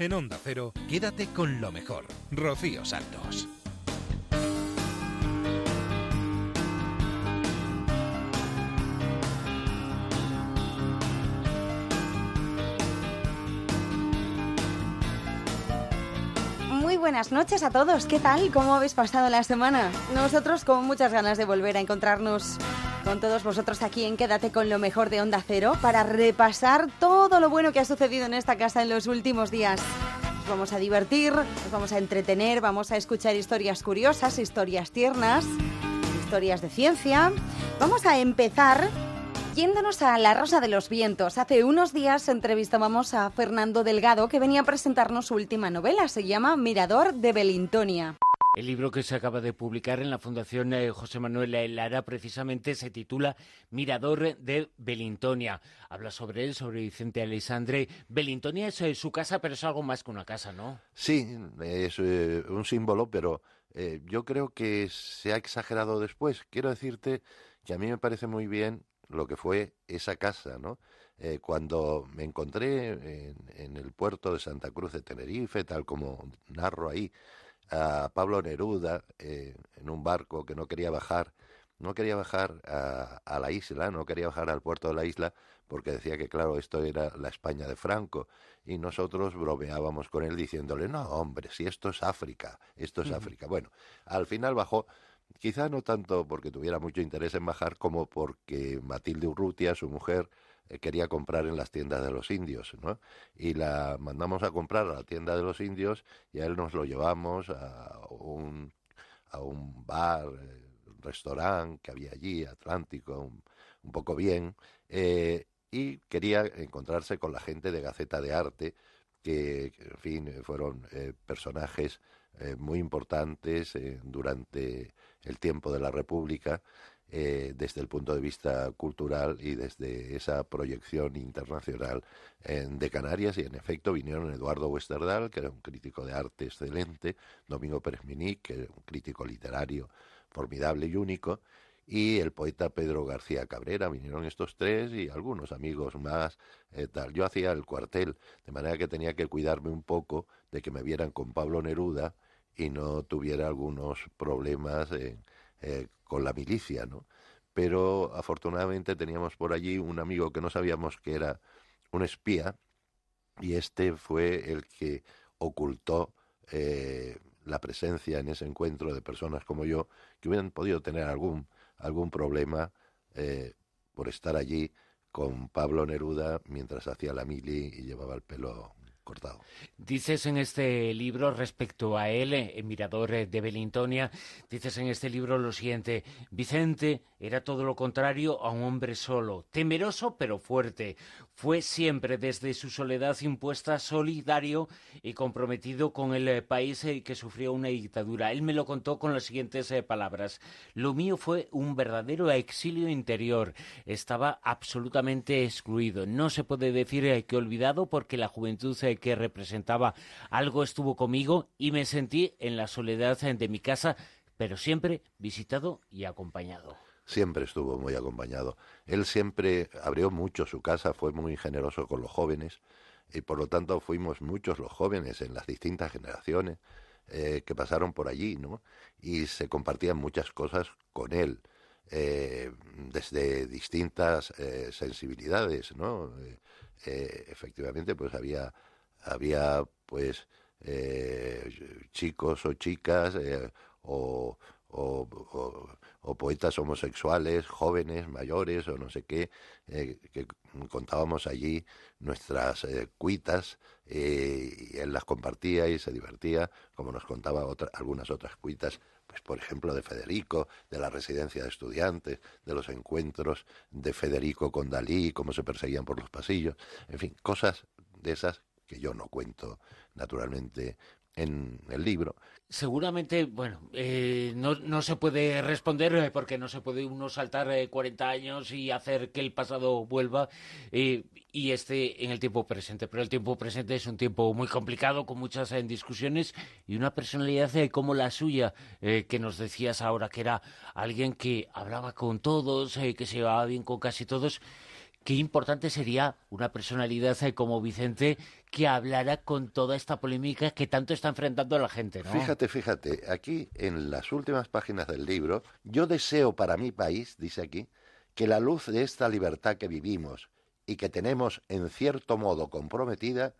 En Onda Cero, quédate con lo mejor. Rocío Santos. Muy buenas noches a todos. ¿Qué tal? ¿Cómo habéis pasado la semana? Nosotros con muchas ganas de volver a encontrarnos con todos vosotros aquí en Quédate con lo mejor de Onda Cero para repasar todo lo bueno que ha sucedido en esta casa en los últimos días. Nos vamos a divertir, nos vamos a entretener, vamos a escuchar historias curiosas, historias tiernas, historias de ciencia. Vamos a empezar Yéndonos a La Rosa de los Vientos, hace unos días entrevistábamos a Fernando Delgado que venía a presentarnos su última novela, se llama Mirador de Belintonia. El libro que se acaba de publicar en la Fundación eh, José Manuel Lara precisamente se titula Mirador de Belintonia. Habla sobre él, sobre Vicente Alessandre. Belintonia es eh, su casa, pero es algo más que una casa, ¿no? Sí, es eh, un símbolo, pero yo creo que se ha exagerado después. Quiero decirte que a mí me parece muy bien lo que fue esa casa, ¿no? Cuando me encontré en, el puerto de Santa Cruz de Tenerife, tal como narro ahí, a Pablo Neruda eh, en un barco que no quería bajar, no quería bajar a, a, la isla, no quería bajar al puerto de la isla, porque decía que, claro, esto era la España de Franco, y nosotros bromeábamos con él diciéndole, no, hombre, si esto es África, esto es África. Bueno, al final bajó Quizá no tanto porque tuviera mucho interés en bajar como porque Matilde Urrutia, su mujer, quería comprar en las tiendas de los indios, ¿no? Y la mandamos a comprar a la tienda de los indios y a él nos lo llevamos a un, a un bar, eh, restaurante que había allí, Atlántico, un, poco bien, eh, y quería encontrarse con la gente de Gaceta de Arte, que, en fin, fueron personajes muy importantes durante el tiempo de la República eh, desde el punto de vista cultural y desde esa proyección internacional de Canarias y en efecto vinieron Eduardo Westerdal, que era un crítico de arte excelente, Domingo Pérez Minic, que era un crítico literario formidable y único, y el poeta Pedro García Cabrera. Vinieron estos tres y algunos amigos más. Eh, tal. Yo hacía el cuartel, de manera que tenía que cuidarme un poco de que me vieran con Pablo Neruda y no tuviera algunos problemas eh, con la milicia, ¿no? Pero afortunadamente teníamos por allí un amigo que no sabíamos que era un espía y este fue el que ocultó eh, la presencia en ese encuentro de personas como yo que hubieran podido tener algún algún problema eh, por estar allí con Pablo Neruda mientras hacía la mili y llevaba el pelo Dices en este libro respecto a él, el Mirador de Belintonia, dices en este libro lo siguiente, Vicente era todo lo contrario a un hombre solo, temeroso pero fuerte. Fue siempre desde su soledad impuesta solidario y comprometido con el eh, país eh, que sufrió una dictadura. Él me lo contó con las siguientes eh, palabras. Lo mío fue un verdadero exilio interior. Estaba absolutamente excluido. No se puede decir que olvidado porque la juventud que representaba algo estuvo conmigo y me sentí en la soledad de mi casa, pero siempre visitado y acompañado. Siempre estuvo muy acompañado. Él siempre abrió mucho su casa, fue muy generoso con los jóvenes y por lo tanto fuimos muchos los jóvenes en las distintas generaciones eh, que pasaron por allí, ¿no? Y se compartían muchas cosas con él. Eh, desde distintas eh, sensibilidades, ¿no? efectivamente, pues había había pues eh, chicos o chicas eh, o, o, poetas homosexuales, jóvenes, mayores o no sé qué, eh, que contábamos allí nuestras cuitas y él las compartía y se divertía, como nos contaba algunas otras cuitas pues por ejemplo de Federico, de la residencia de estudiantes, de los encuentros de Federico con Dalí, cómo se perseguían por los pasillos, en fin, cosas de esas que yo no cuento naturalmente en el libro. Seguramente, bueno, eh, no, no, se puede responder eh, porque no se puede uno saltar 40 eh, años y hacer que el pasado vuelva y esté en el tiempo presente. Pero el tiempo presente es un tiempo muy complicado, con muchas discusiones y una personalidad como la suya, que nos decías ahora, que era alguien que hablaba con todos, que se llevaba bien con casi todos qué importante sería una personalidad como Vicente que hablara con toda esta polémica que tanto está enfrentando a la gente, ¿no? Fíjate, fíjate, aquí en las últimas páginas del libro, yo deseo para mi país, dice aquí, que la luz de esta libertad que vivimos y que tenemos en cierto modo comprometida,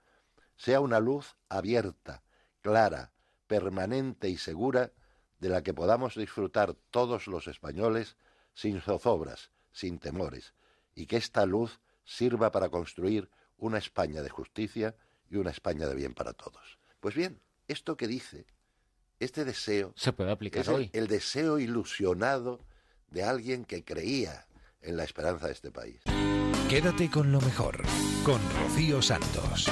sea una luz abierta, clara, permanente y segura de la que podamos disfrutar todos los españoles sin zozobras, sin temores, y que esta luz sirva para construir una España de justicia y una España de bien para todos. Pues bien, esto que dice, este deseo, se puede aplicar es hoy. El, el deseo ilusionado de alguien que creía en la esperanza de este país. Quédate con lo mejor, con Rocío Santos.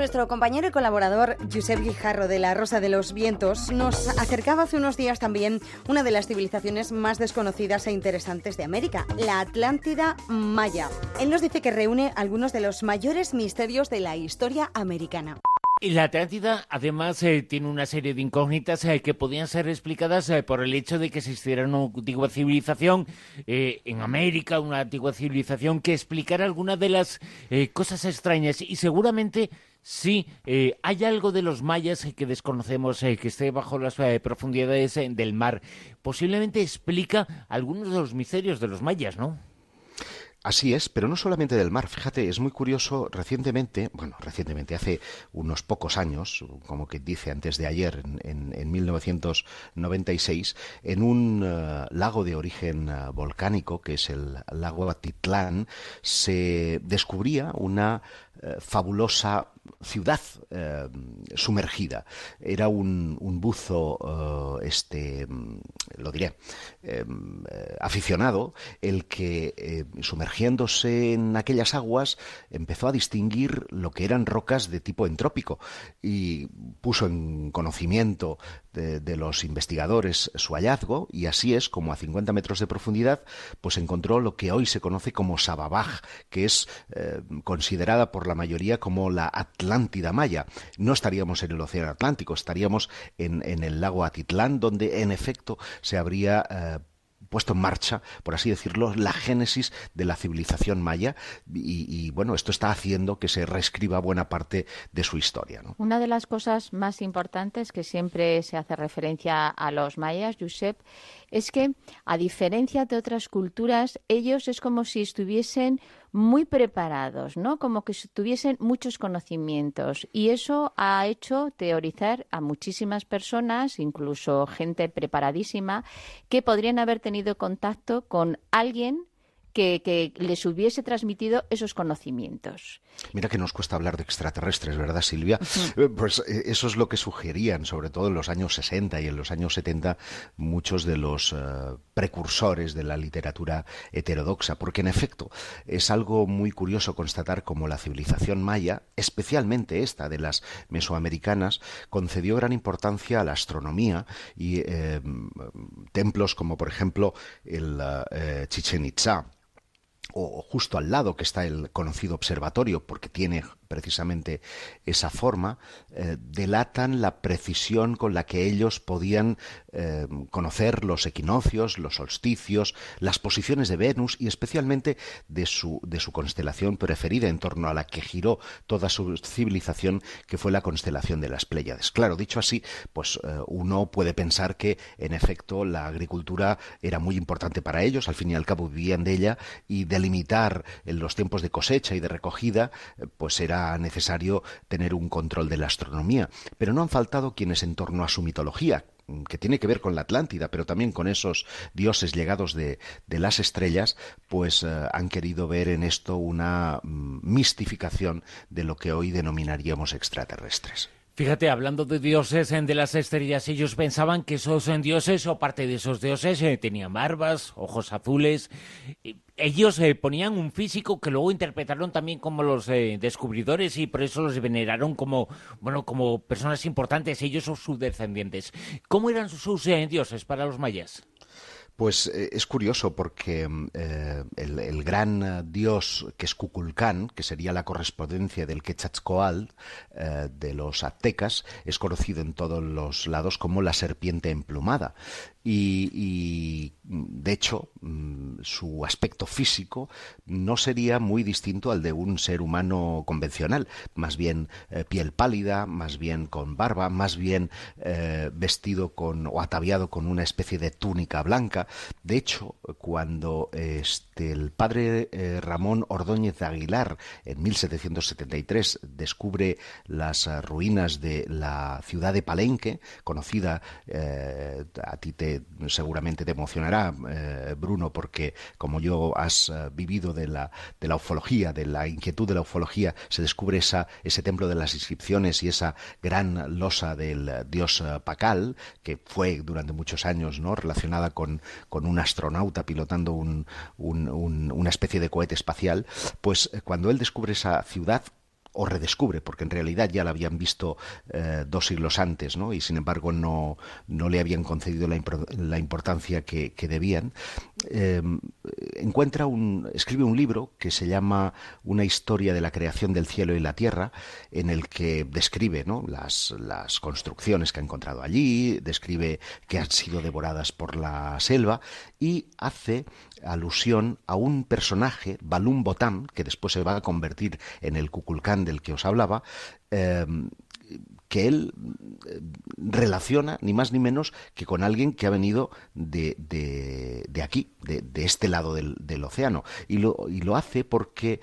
Nuestro compañero y colaborador Josep Guijarro de La Rosa de los Vientos nos acercaba hace unos días también una de las civilizaciones más desconocidas e interesantes de América, la Atlántida Maya. Él nos dice que reúne algunos de los mayores misterios de la historia americana. La Atlántida, además, eh, tiene una serie de incógnitas eh, que podían ser explicadas eh, por el hecho de que existiera una antigua civilización en América, una antigua civilización que explicara algunas de las cosas extrañas. Y seguramente sí, eh, hay algo de los mayas eh, que desconocemos, eh, que esté bajo las eh, profundidades del mar. Posiblemente explica algunos de los misterios de los mayas, ¿no? Así es, pero no solamente del mar. Fíjate, es muy curioso, recientemente, bueno, recientemente, hace unos pocos años, como que dice antes de ayer, en, en, en 1996, en un lago de origen volcánico, que es el lago Atitlán, se descubría una fabulosa ciudad eh, sumergida. Era un, buzo, eh, este, lo diré, eh, aficionado, el que sumergiéndose en aquellas aguas empezó a distinguir lo que eran rocas de tipo entrópico y puso en conocimiento de, de, los investigadores su hallazgo y así es como a 50 metros de profundidad pues encontró lo que hoy se conoce como Sababaj, que es considerada por la mayoría como la Atlántida Maya. No estaríamos en el Océano Atlántico, estaríamos en, en el lago Atitlán, donde en efecto se habría eh, puesto en marcha, por así decirlo, la génesis de la civilización maya y, bueno, esto está haciendo que se reescriba buena parte de su historia. ¿no? Una de las cosas más importantes que siempre se hace referencia a los mayas, Josep, es que a diferencia de otras culturas, ellos es como si estuviesen muy preparados, ¿no? Como que tuviesen muchos conocimientos y eso ha hecho teorizar a muchísimas personas, incluso gente preparadísima, que podrían haber tenido contacto con alguien que, que, les hubiese transmitido esos conocimientos. Mira que nos cuesta hablar de extraterrestres, ¿verdad, Silvia? -huh. Pues eso es lo que sugerían, sobre todo en los años 60 y en los años 70, muchos de los uh, precursores de la literatura heterodoxa, porque en efecto es algo muy curioso constatar cómo la civilización maya, especialmente esta de las mesoamericanas, concedió gran importancia a la astronomía y eh, templos como por ejemplo el Chichen Itza, o justo al lado que está el conocido observatorio, porque tiene precisamente esa forma, eh, delatan la precisión con la que ellos podían eh, conocer los equinoccios, los solsticios, las posiciones de Venus y especialmente de su, de su constelación preferida en torno a la que giró toda su civilización, que fue la constelación de las Pléyades. Claro, dicho así, pues eh, uno puede pensar que en efecto la agricultura era muy importante para ellos, al fin y al cabo vivían de ella y delimitar en los tiempos de cosecha y de recogida, pues era necesario tener un control de la astronomía, pero no han faltado quienes en torno a su mitología, que tiene que ver con la Atlántida, pero también con esos dioses llegados de, las estrellas, pues uh, han querido ver en esto una um, mistificación de lo que hoy denominaríamos extraterrestres. Fíjate, hablando de dioses de las estrellas, ellos pensaban que esos dioses o parte de esos dioses eh, tenían barbas, ojos azules. Ellos eh, ponían un físico que luego interpretaron también como los eh, descubridores y por eso los veneraron como, bueno, como personas importantes, ellos o sus descendientes. ¿Cómo eran sus dioses para los mayas? Pues eh, es curioso porque eh, el, gran uh, dios que es que sería la correspondencia del Quetzalcoatl eh, de los aztecas, es conocido en todos los lados como la serpiente emplumada. Y, de hecho mm, su aspecto físico no sería muy distinto al de un ser humano convencional, más bien eh, piel pálida, más bien con barba, más bien eh, vestido con o ataviado con una especie de túnica blanca. De hecho, cuando este, el padre eh, Ramón Ordóñez de Aguilar en 1773 descubre las ruinas de la ciudad de Palenque, conocida a ti te seguramente te emocionará, eh, Bruno, porque como yo has eh, vivido de la, de la ufología, de la inquietud de la ufología, se descubre esa, ese templo de las inscripciones y esa gran losa del dios eh, Pacal, que fue durante muchos años ¿no? relacionada con, con un astronauta pilotando un, una especie de cohete espacial, pues cuando él descubre esa ciudad, o redescubre, porque en realidad ya la habían visto eh, dos siglos antes, ¿no? y sin embargo no, no le habían concedido la, la importancia que, debían, eh, encuentra un, escribe un libro que se llama Una historia de la creación del cielo y la tierra, en el que describe ¿no? las, las construcciones que ha encontrado allí, describe que han sido devoradas por la selva y hace alusión a un personaje, Balum Botam, que después se va a convertir en el Cuculcán del que os hablaba, em, que él eh, relaciona ni más ni menos que con alguien que ha venido de, de, aquí, de, este lado del, del océano. Y lo, y lo hace porque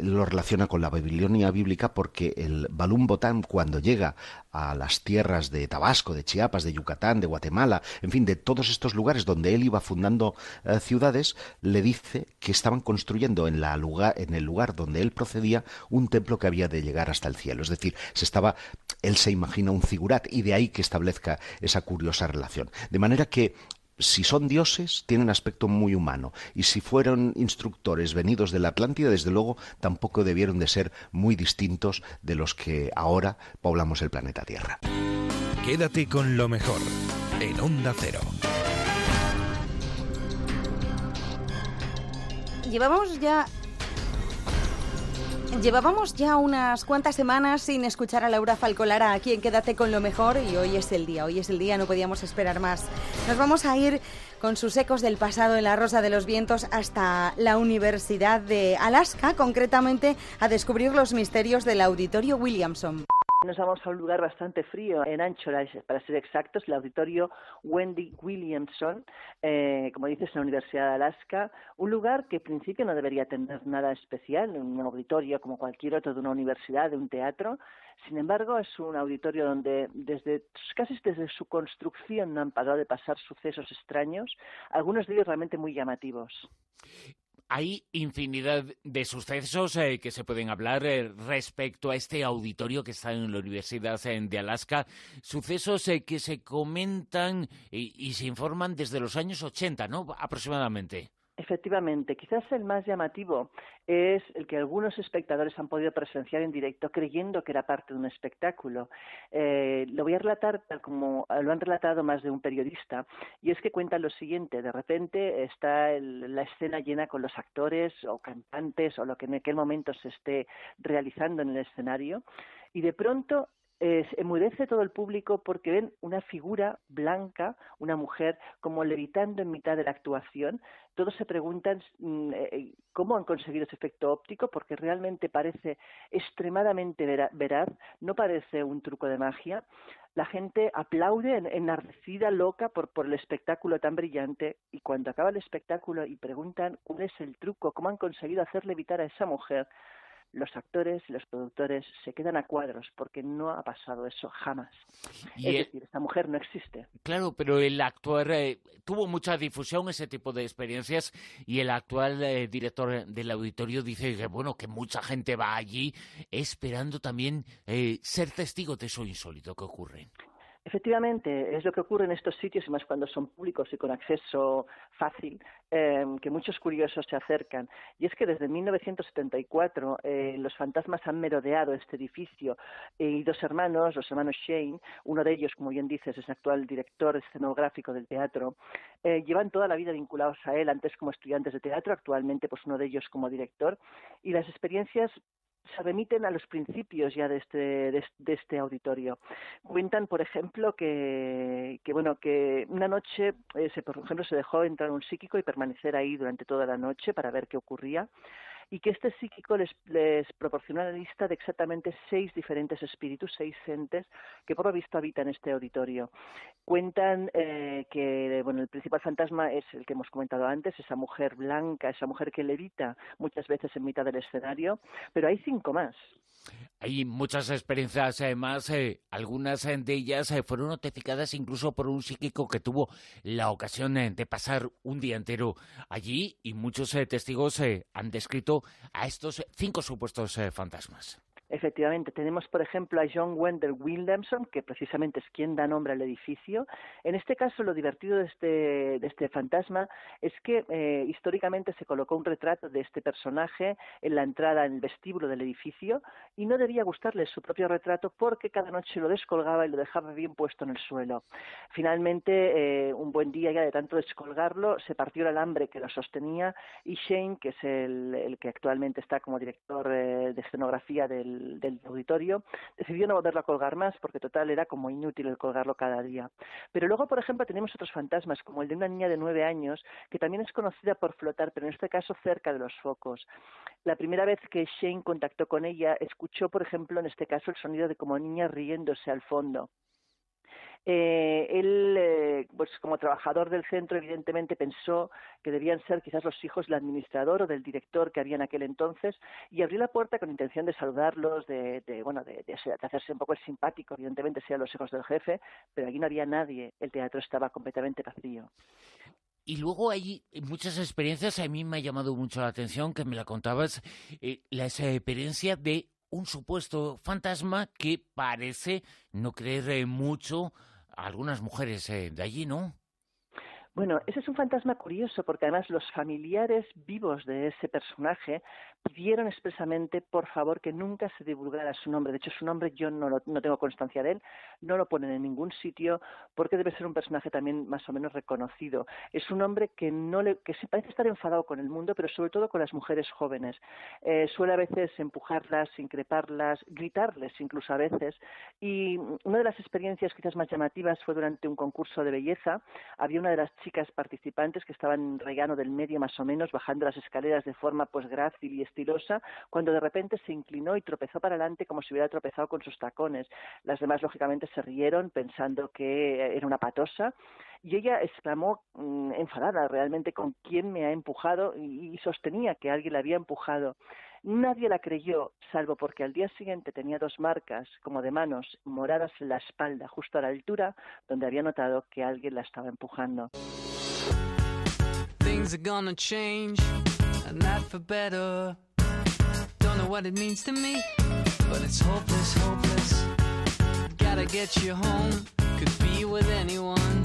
lo relaciona con la Babilonia bíblica porque el Balún Botán cuando llega a las tierras de Tabasco, de Chiapas, de Yucatán, de Guatemala, en fin, de todos estos lugares donde él iba fundando eh, ciudades, le dice que estaban construyendo en, la lugar, en el lugar donde él procedía un templo que había de llegar hasta el cielo. Es decir, se estaba, él se imagina un figurat y de ahí que establezca esa curiosa relación. De manera que si son dioses, tienen aspecto muy humano, y si fueron instructores venidos de la Atlántida, desde luego tampoco debieron de ser muy distintos de los que ahora poblamos el planeta Tierra. Quédate con lo mejor en Onda Cero. Llevamos ya Llevábamos ya unas cuantas semanas sin escuchar a Laura Falcolara aquí en Quédate con lo mejor y hoy es el día, hoy es el día, no podíamos esperar más. Nos vamos a ir con sus ecos del pasado en la Rosa de los Vientos hasta la Universidad de Alaska, concretamente a descubrir los misterios del Auditorio Williamson. Nos vamos a un lugar bastante frío, en Anchorage, para ser exactos, el auditorio Wendy Williamson, eh, como dices, en la Universidad de Alaska, un lugar que en principio no debería tener nada especial, un auditorio como cualquier otro de una universidad, de un teatro. Sin embargo, es un auditorio donde desde casi desde su construcción no han parado de pasar sucesos extraños, algunos de ellos realmente muy llamativos. Hay infinidad de sucesos eh, que se pueden hablar eh, respecto a este auditorio que está en la Universidad eh, de Alaska, sucesos que se comentan y, se informan desde los años 80, ¿no? Aproximadamente. Efectivamente, quizás el más llamativo es el que algunos espectadores han podido presenciar en directo creyendo que era parte de un espectáculo. Eh, lo voy a relatar tal como lo han relatado más de un periodista, y es que cuentan lo siguiente, de repente está la escena llena con los actores o cantantes o lo que en aquel momento se esté realizando en el escenario, y de pronto eh, emudece todo el público porque ven una figura blanca, una mujer, como levitando en mitad de la actuación. Todos se preguntan mm, eh, eh, cómo han conseguido ese efecto óptico, porque realmente parece extremadamente veraz, no parece un truco de magia. La gente aplaude enardecida, loca por, por el espectáculo tan brillante, y cuando acaba el espectáculo y preguntan cuál es el truco, cómo han conseguido hacer levitar a esa mujer, los actores y los productores se quedan a cuadros porque no ha pasado eso jamás. es decir, esta mujer no existe. Claro, pero el actual eh, tuvo mucha difusión ese tipo de experiencias y el actual eh, director del auditorio dice que bueno que mucha gente va allí esperando también eh, ser testigo de eso insólito que ocurre. Efectivamente, es lo que ocurre en estos sitios, y más cuando son públicos y con acceso fácil, eh, que muchos curiosos se acercan. Y es que desde 1974 eh, los fantasmas han merodeado este edificio y dos hermanos, los hermanos Shane, uno de ellos, como bien dices, es actual director escenográfico del teatro, eh, llevan toda la vida vinculados a él, antes como estudiantes de teatro, actualmente pues uno de ellos como director, y las experiencias se remiten a los principios ya de este, de, este auditorio. Cuentan, por ejemplo, que, que bueno, que una noche, eh, se, por ejemplo, se dejó entrar un psíquico y permanecer ahí durante toda la noche para ver qué ocurría y que este psíquico les, les proporciona la lista de exactamente seis diferentes espíritus, seis entes que por lo visto habitan este auditorio. Cuentan eh, que bueno, el principal fantasma es el que hemos comentado antes, esa mujer blanca, esa mujer que levita muchas veces en mitad del escenario, pero hay cinco más. Hay muchas experiencias, además, eh, algunas de ellas eh, fueron notificadas incluso por un psíquico que tuvo la ocasión eh, de pasar un día entero allí y muchos testigos han descrito a estos cinco supuestos fantasmas. Efectivamente, tenemos por ejemplo a John Wendell Williamson, que precisamente es quien da nombre al edificio. En este caso, lo divertido de este, de este fantasma es que eh, históricamente se colocó un retrato de este personaje en la entrada, en el vestíbulo del edificio, y no debía gustarle su propio retrato porque cada noche lo descolgaba y lo dejaba bien puesto en el suelo. Finalmente, eh, un buen día ya de tanto descolgarlo, se partió el alambre que lo sostenía y Shane, que es el, que actualmente está como director eh, de escenografía del del, auditorio, decidió no volverlo a colgar más porque total era como inútil el colgarlo cada día. Pero luego, por ejemplo, tenemos otros fantasmas, como el de una niña de nueve años, que también es conocida por flotar, pero en este caso cerca de los focos. La primera vez que Shane contactó con ella, escuchó, por ejemplo, en este caso, el sonido de como niña riéndose al fondo. Eh, él, eh, pues como trabajador del centro, evidentemente pensó que debían ser quizás los hijos del administrador o del director que había en aquel entonces y abrió la puerta con intención de saludarlos, de, bueno, de, hacerse un poco el simpático, evidentemente sean los hijos del jefe, pero allí no había nadie, el teatro estaba completamente vacío. Y luego hay muchas experiencias, a mí me ha llamado mucho la atención que me la contabas, eh, la experiencia de un supuesto fantasma que parece no creer mucho algunas mujeres eh, de allí, ¿no? Bueno, ese es un fantasma curioso porque además los familiares vivos de ese personaje pidieron expresamente, por favor, que nunca se divulgara su nombre. De hecho, su nombre yo no, no tengo constancia de él, no lo ponen en ningún sitio porque debe ser un personaje también más o menos reconocido. Es un hombre que no le, que parece estar enfadado con el mundo, pero sobre todo con las mujeres jóvenes. Eh, suele a veces empujarlas, increparlas, gritarles incluso a veces. Y una de las experiencias quizás más llamativas fue durante un concurso de belleza. Había una de las chicas participantes que estaban en rellano del medio más o menos, bajando las escaleras de forma pues grácil y estilosa, cuando de repente se inclinó y tropezó para adelante como si hubiera tropezado con sus tacones. Las demás, lógicamente, se rieron pensando que era una patosa y ella exclamó mm, enfadada realmente con quién me ha empujado y, sostenía que alguien la había empujado. Nadie la creyó, salvo porque al día siguiente tenía dos marcas, como de manos, moradas en la espalda, justo a la altura donde había notado que alguien la estaba empujando. Things are gonna change, not for better. Don't know what it means to me, but it's hopeless, hopeless. Gotta get you home, could be with anyone.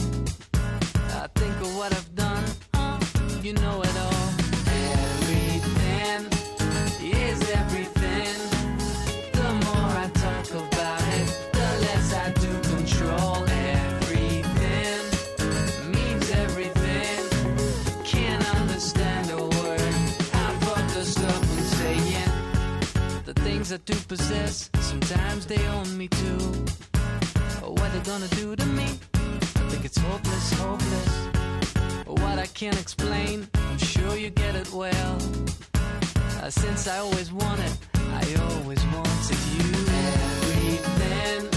I think of what I've done, uh, you know it all. Things I do possess, sometimes they own me too. What they gonna do to me? I think it's hopeless, hopeless. What I can't explain, I'm sure you get it well. Uh, since I always wanted, I always wanted you. Everything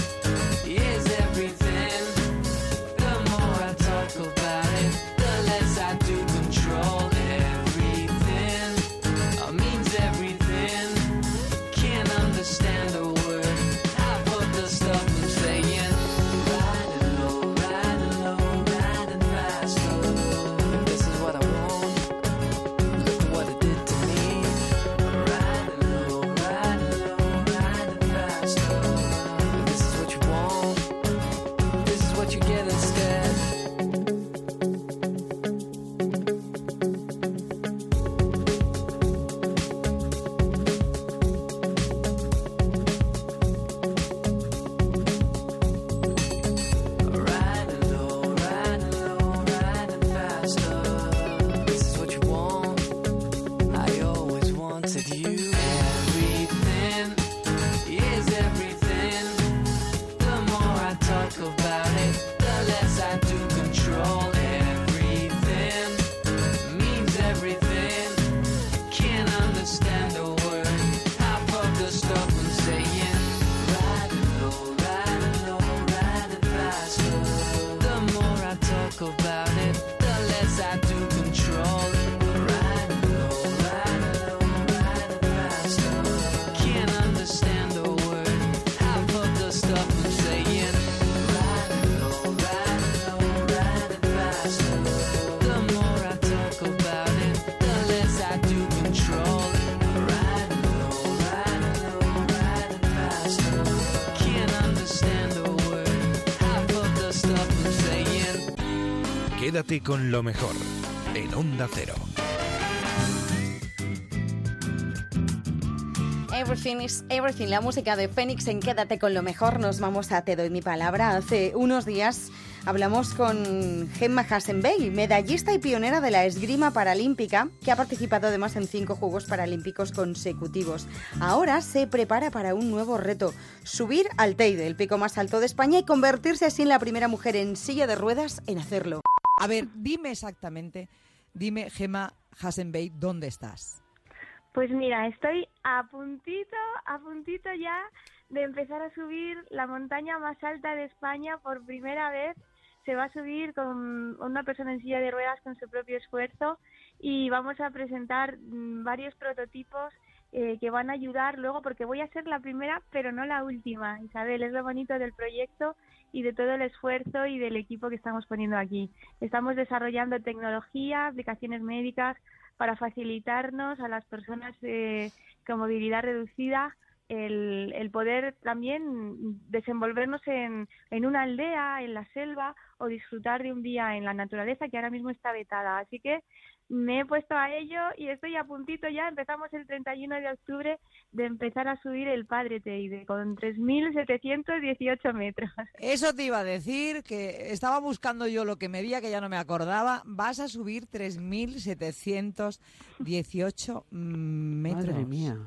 Con lo mejor en Onda Cero. Everything is Everything, la música de Fénix en Quédate con lo mejor. Nos vamos a Te doy mi palabra. Hace unos días hablamos con Gemma Hasenbey, medallista y pionera de la esgrima paralímpica, que ha participado además en cinco Juegos Paralímpicos consecutivos. Ahora se prepara para un nuevo reto, subir al Teide, el pico más alto de España, y convertirse así en la primera mujer en silla de ruedas en hacerlo. A ver, dime exactamente, dime Gemma Hasenbey, ¿dónde estás? Pues mira, estoy a puntito, a puntito ya de empezar a subir la montaña más alta de España por primera vez. Se va a subir con una persona en silla de ruedas con su propio esfuerzo y vamos a presentar mm, varios prototipos eh, que van a ayudar luego porque voy a ser la primera pero no la última. Isabel, es lo bonito del proyecto y de todo el esfuerzo y del equipo que estamos poniendo aquí. Estamos desarrollando tecnología, aplicaciones médicas, para facilitarnos a las personas eh, con movilidad reducida el, el, poder también desenvolvernos en, en, una aldea, en la selva o disfrutar de un día en la naturaleza que ahora mismo está vetada. Así que me he puesto a ello y estoy a puntito ya. Empezamos el 31 de octubre de empezar a subir el Padre Teide con 3.718 metros. Eso te iba a decir, que estaba buscando yo lo que medía, que ya no me acordaba. Vas a subir 3.718 metros. Madre mía.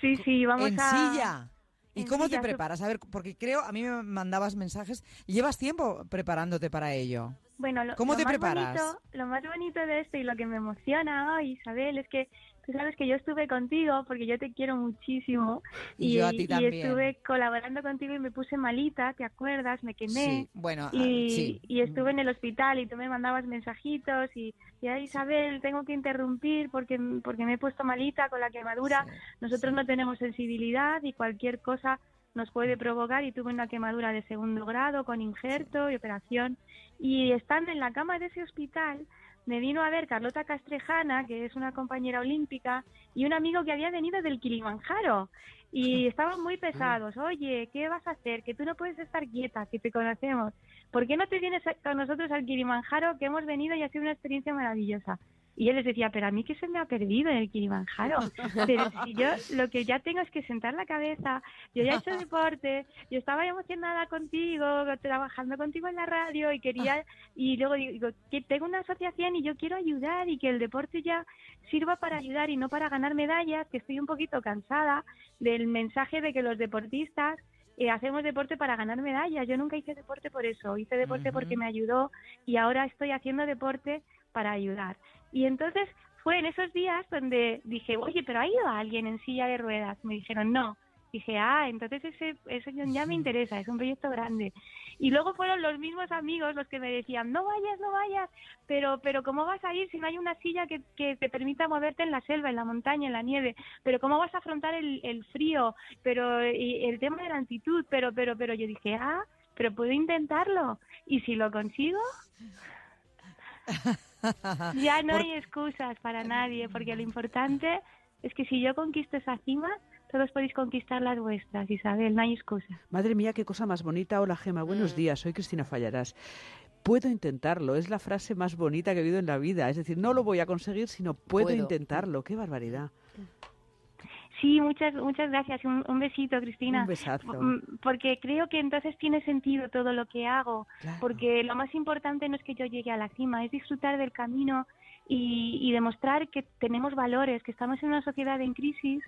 sí, sí, vamos ¿En a... silla? ¿Y cómo te preparas? A ver, porque creo, a mí me mandabas mensajes. ¿Llevas tiempo preparándote para ello? Bueno, lo, ¿Cómo lo te más preparas? Bonito, lo más bonito de esto y lo que me emociona hoy, Isabel, es que tú sabes que yo estuve contigo porque yo te quiero muchísimo y, yo a ti también. y estuve colaborando contigo y me puse malita, ¿te acuerdas? Me quemé sí, bueno, y, sí. y estuve en el hospital y tú me mandabas mensajitos y, y ay, Isabel, tengo que interrumpir porque, porque me he puesto malita con la quemadura. Sí, Nosotros no tenemos sensibilidad y cualquier cosa nos puede provocar y tuve una quemadura de segundo grado con injerto y operación y estando en la cama de ese hospital me vino a ver Carlota Castrejana, que es una compañera olímpica, y un amigo que había venido del Kilimanjaro. Y estaban muy pesados. Oye, ¿qué vas a hacer? Que tú no puedes estar quieta, que te conocemos. ¿Por qué no te vienes con nosotros al Kilimanjaro, que hemos venido y ha sido una experiencia maravillosa? Y él les decía, pero a mí que se me ha perdido en el Kilimanjaro. Pero si yo lo que ya tengo es que sentar la cabeza, yo ya he hecho deporte, yo estaba emocionada contigo, trabajando contigo en la radio y quería, y luego digo, que tengo una asociación y yo quiero ayudar y que el deporte ya sirva para ayudar y no para ganar medallas, que estoy un poquito cansada del mensaje de que los deportistas eh, hacemos deporte para ganar medallas. Yo nunca hice deporte por eso, hice deporte porque me ayudó y ahora estoy haciendo deporte para ayudar. Y entonces fue en esos días donde dije, oye, pero ¿ha ido alguien en silla de ruedas? Me dijeron, no. Dije, ah, entonces ese, eso ya me interesa, es un proyecto grande. Y luego fueron los mismos amigos los que me decían, no vayas, no vayas, pero, pero ¿cómo vas a ir si no hay una silla que, que te permita moverte en la selva, en la montaña, en la nieve? Pero ¿cómo vas a afrontar el, el frío? Pero y el tema de la altitud, pero, pero, pero yo dije, ah, pero puedo intentarlo. Y si lo consigo, ya no Por- hay excusas para nadie, porque lo importante es que si yo conquisto esa cima, todos podéis conquistar las vuestras, Isabel, no hay excusa. Madre mía, qué cosa más bonita. Hola, Gema. Buenos días. Soy Cristina Fallarás. Puedo intentarlo. Es la frase más bonita que he oído en la vida. Es decir, no lo voy a conseguir, sino puedo, Puedo. intentarlo. Qué barbaridad. Sí, muchas, muchas gracias. Un, un besito, Cristina. Un besazo. Mm, Porque creo que entonces tiene sentido todo lo que hago. Claro. Porque lo más importante no es que yo llegue a la cima, es disfrutar del camino y, y demostrar que tenemos valores, que estamos en una sociedad en crisis,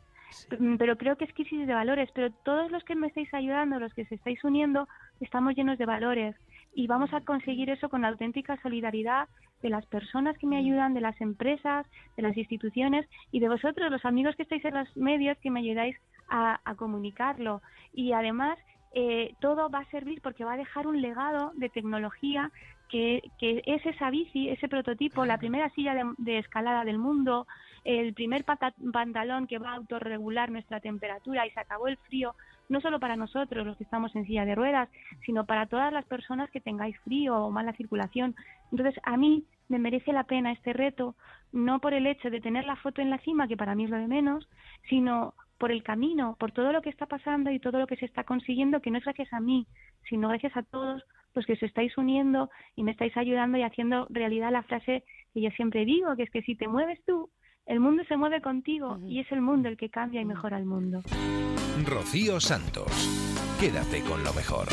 mm, pero creo que es crisis de valores. Pero todos los que me estáis ayudando, los que se estáis uniendo, estamos llenos de valores. Y vamos a conseguir eso con la auténtica solidaridad de las personas que me ayudan, de las empresas, de las instituciones y de vosotros, los amigos que estáis en los medios, que me ayudáis a, comunicarlo. Y además, eh, todo va a servir porque va a dejar un legado de tecnología que, que es esa bici, ese prototipo, la primera silla de, de escalada del mundo, el primer pantalón que va a autorregular nuestra temperatura y se acabó el frío, no solo para nosotros, los que estamos en silla de ruedas, sino para todas las personas que tengáis frío o mala circulación. Entonces, a mí me merece la pena este reto, no por el hecho de tener la foto en la cima, que para mí es lo de menos, sino por el camino, por todo lo que está pasando y todo lo que se está consiguiendo, que no es gracias a mí, sino gracias a todos pues que os estáis uniendo y me estáis ayudando y haciendo realidad la frase que yo siempre digo, que es que si te mueves tú, el mundo se mueve contigo y es el mundo el que cambia y mejora el mundo. Rocío Santos, quédate con lo mejor.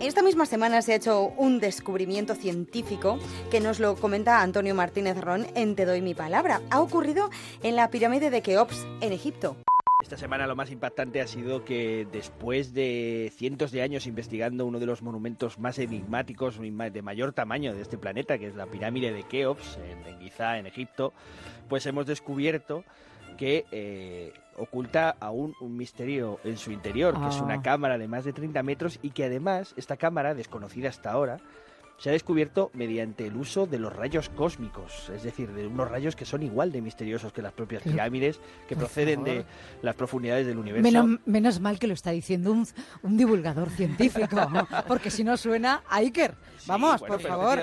Esta misma semana se ha hecho un descubrimiento científico que nos lo comenta Antonio Martínez Ron en Te doy mi palabra. Ha ocurrido en la pirámide de Keops, en Egipto. Esta semana lo más impactante ha sido que después de cientos de años investigando uno de los monumentos más enigmáticos de mayor tamaño de este planeta, que es la pirámide de Keops, en, Giza, en Egipto, pues hemos descubierto que eh, oculta aún un misterio en su interior, que es una ah. cámara de más de 30 metros y que además esta cámara, desconocida hasta ahora, se ha descubierto mediante el uso de los rayos cósmicos, es decir, de unos rayos que son igual de misteriosos que las propias pirámides, que proceden de las profundidades del universo. Menos, mal que lo está diciendo un, divulgador científico, porque si no suena a Iker. Vamos, por favor.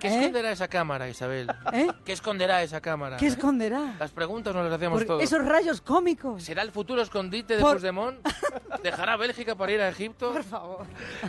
¿Qué ¿Eh? esconderá esa cámara, Isabel? ¿Eh? ¿Qué esconderá esa cámara? ¿Qué esconderá? Las preguntas nos las hacemos todos. Esos rayos cómicos. ¿Será el futuro escondite de Por... ¿Dejará Bélgica para ir a Egipto? Por favor.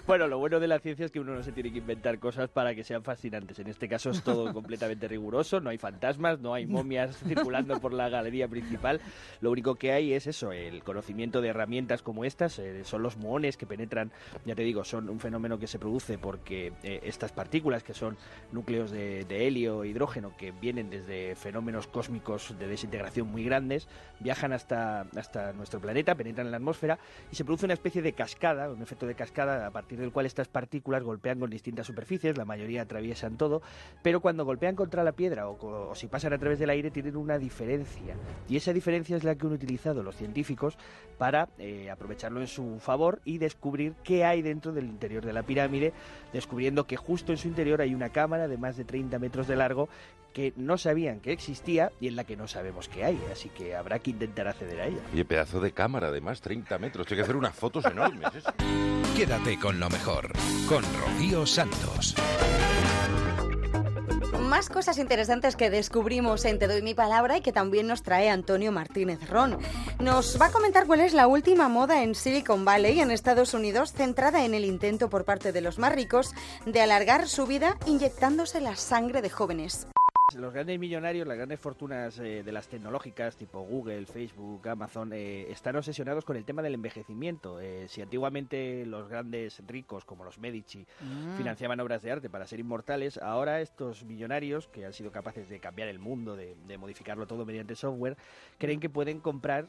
Bueno, lo bueno de la ciencia es que uno no se tiene que inventar cosas para que sean fascinantes. En este caso es todo completamente riguroso, no hay fantasmas, no hay momias circulando por la galería principal. Lo único que hay es eso, el conocimiento de herramientas como estas, eh, son los muones que penetran, ya te digo, son un fenómeno que se produce porque estas partículas que son núcleos de, helio e hidrógeno que vienen desde fenómenos cósmicos de desintegración muy grandes, viajan hasta, hasta nuestro planeta, penetran en la atmósfera y se produce una especie de cascada, un efecto de cascada a partir del cual estas partículas golpean con distintas superficies, la mayoría atraviesan todo, pero cuando golpean contra la piedra o, si pasan a través del aire tienen una diferencia. Y esa diferencia es la que han utilizado los científicos para eh, aprovecharlo en su favor y descubrir qué hay dentro del interior de la pirámide, descubriendo que justo en su interior hay una cámara de más de 30 metros de largo que no sabían que existía y en la que no sabemos que hay, así que habrá que intentar acceder a ella. Y pedazo de cámara, además, 30 metros, hay que hacer unas fotos enormes. Quédate con lo mejor, con Rocío Santos más cosas interesantes que descubrimos en Te doy mi palabra y que también nos trae Antonio Martínez Ron. Nos va a comentar cuál es la última moda en Silicon Valley, en Estados Unidos, centrada en el intento por parte de los más ricos de alargar su vida inyectándose la sangre de jóvenes. Los grandes millonarios, las grandes fortunas eh, de las tecnológicas tipo Google, Facebook, Amazon, eh, están obsesionados con el tema del envejecimiento. Eh, si antiguamente los grandes ricos como los Medici mm. financiaban obras de arte para ser inmortales, ahora estos millonarios que han sido capaces de cambiar el mundo, de, modificarlo todo mediante software, creen que pueden comprar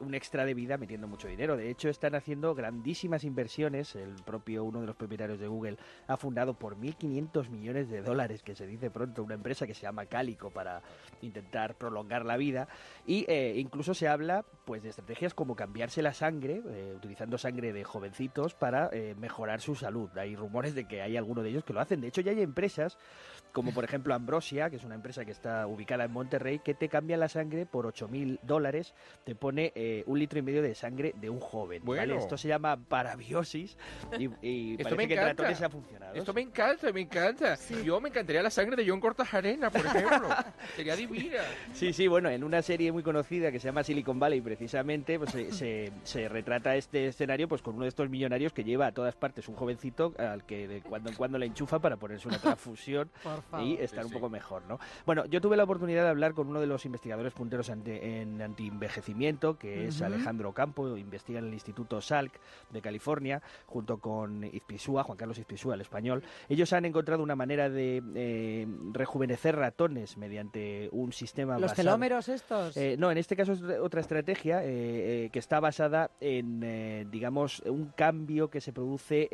un extra de vida metiendo mucho dinero. De hecho, están haciendo grandísimas inversiones. El propio uno de los propietarios de Google ha fundado por 1.500 millones de dólares, que se dice pronto, una empresa que se llama para intentar prolongar la vida. Y eh, incluso se habla pues de estrategias como cambiarse la sangre eh, utilizando sangre de jovencitos para eh, mejorar su salud. Hay rumores de que hay alguno de ellos que lo hacen. De hecho ya hay empresas como por ejemplo Ambrosia, que es una empresa que está ubicada en Monterrey, que te cambia la sangre por 8 mil dólares, te pone eh, un litro y medio de sangre de un joven. Bueno. Esto se llama parabiosis y, Esto me encanta. ha funcionado. Esto me encanta, me encanta. Yo me encantaría la sangre de John Cortajarena, por ejemplo. Sería divina. Sí, sí, bueno, en una serie muy conocida que se llama Silicon Valley, precisamente, pues se, se, retrata este escenario pues con uno de estos millonarios que lleva a todas partes un jovencito al que de cuando en cuando le enchufa para ponerse una transfusión y estar un poco mejor, ¿no? Bueno, yo tuve la oportunidad de hablar con uno de los investigadores punteros en antienvejecimiento, que es Alejandro Campo, investiga en el Instituto Salk de California, junto con Izpisúa, Juan Carlos Izpisúa, el español. Ellos han encontrado una manera de eh, rejuvenecer ratones mediante un sistema ¿Los telómeros estos? Eh, no, en este caso es otra estrategia eh, que está basada en, digamos, un cambio que se produce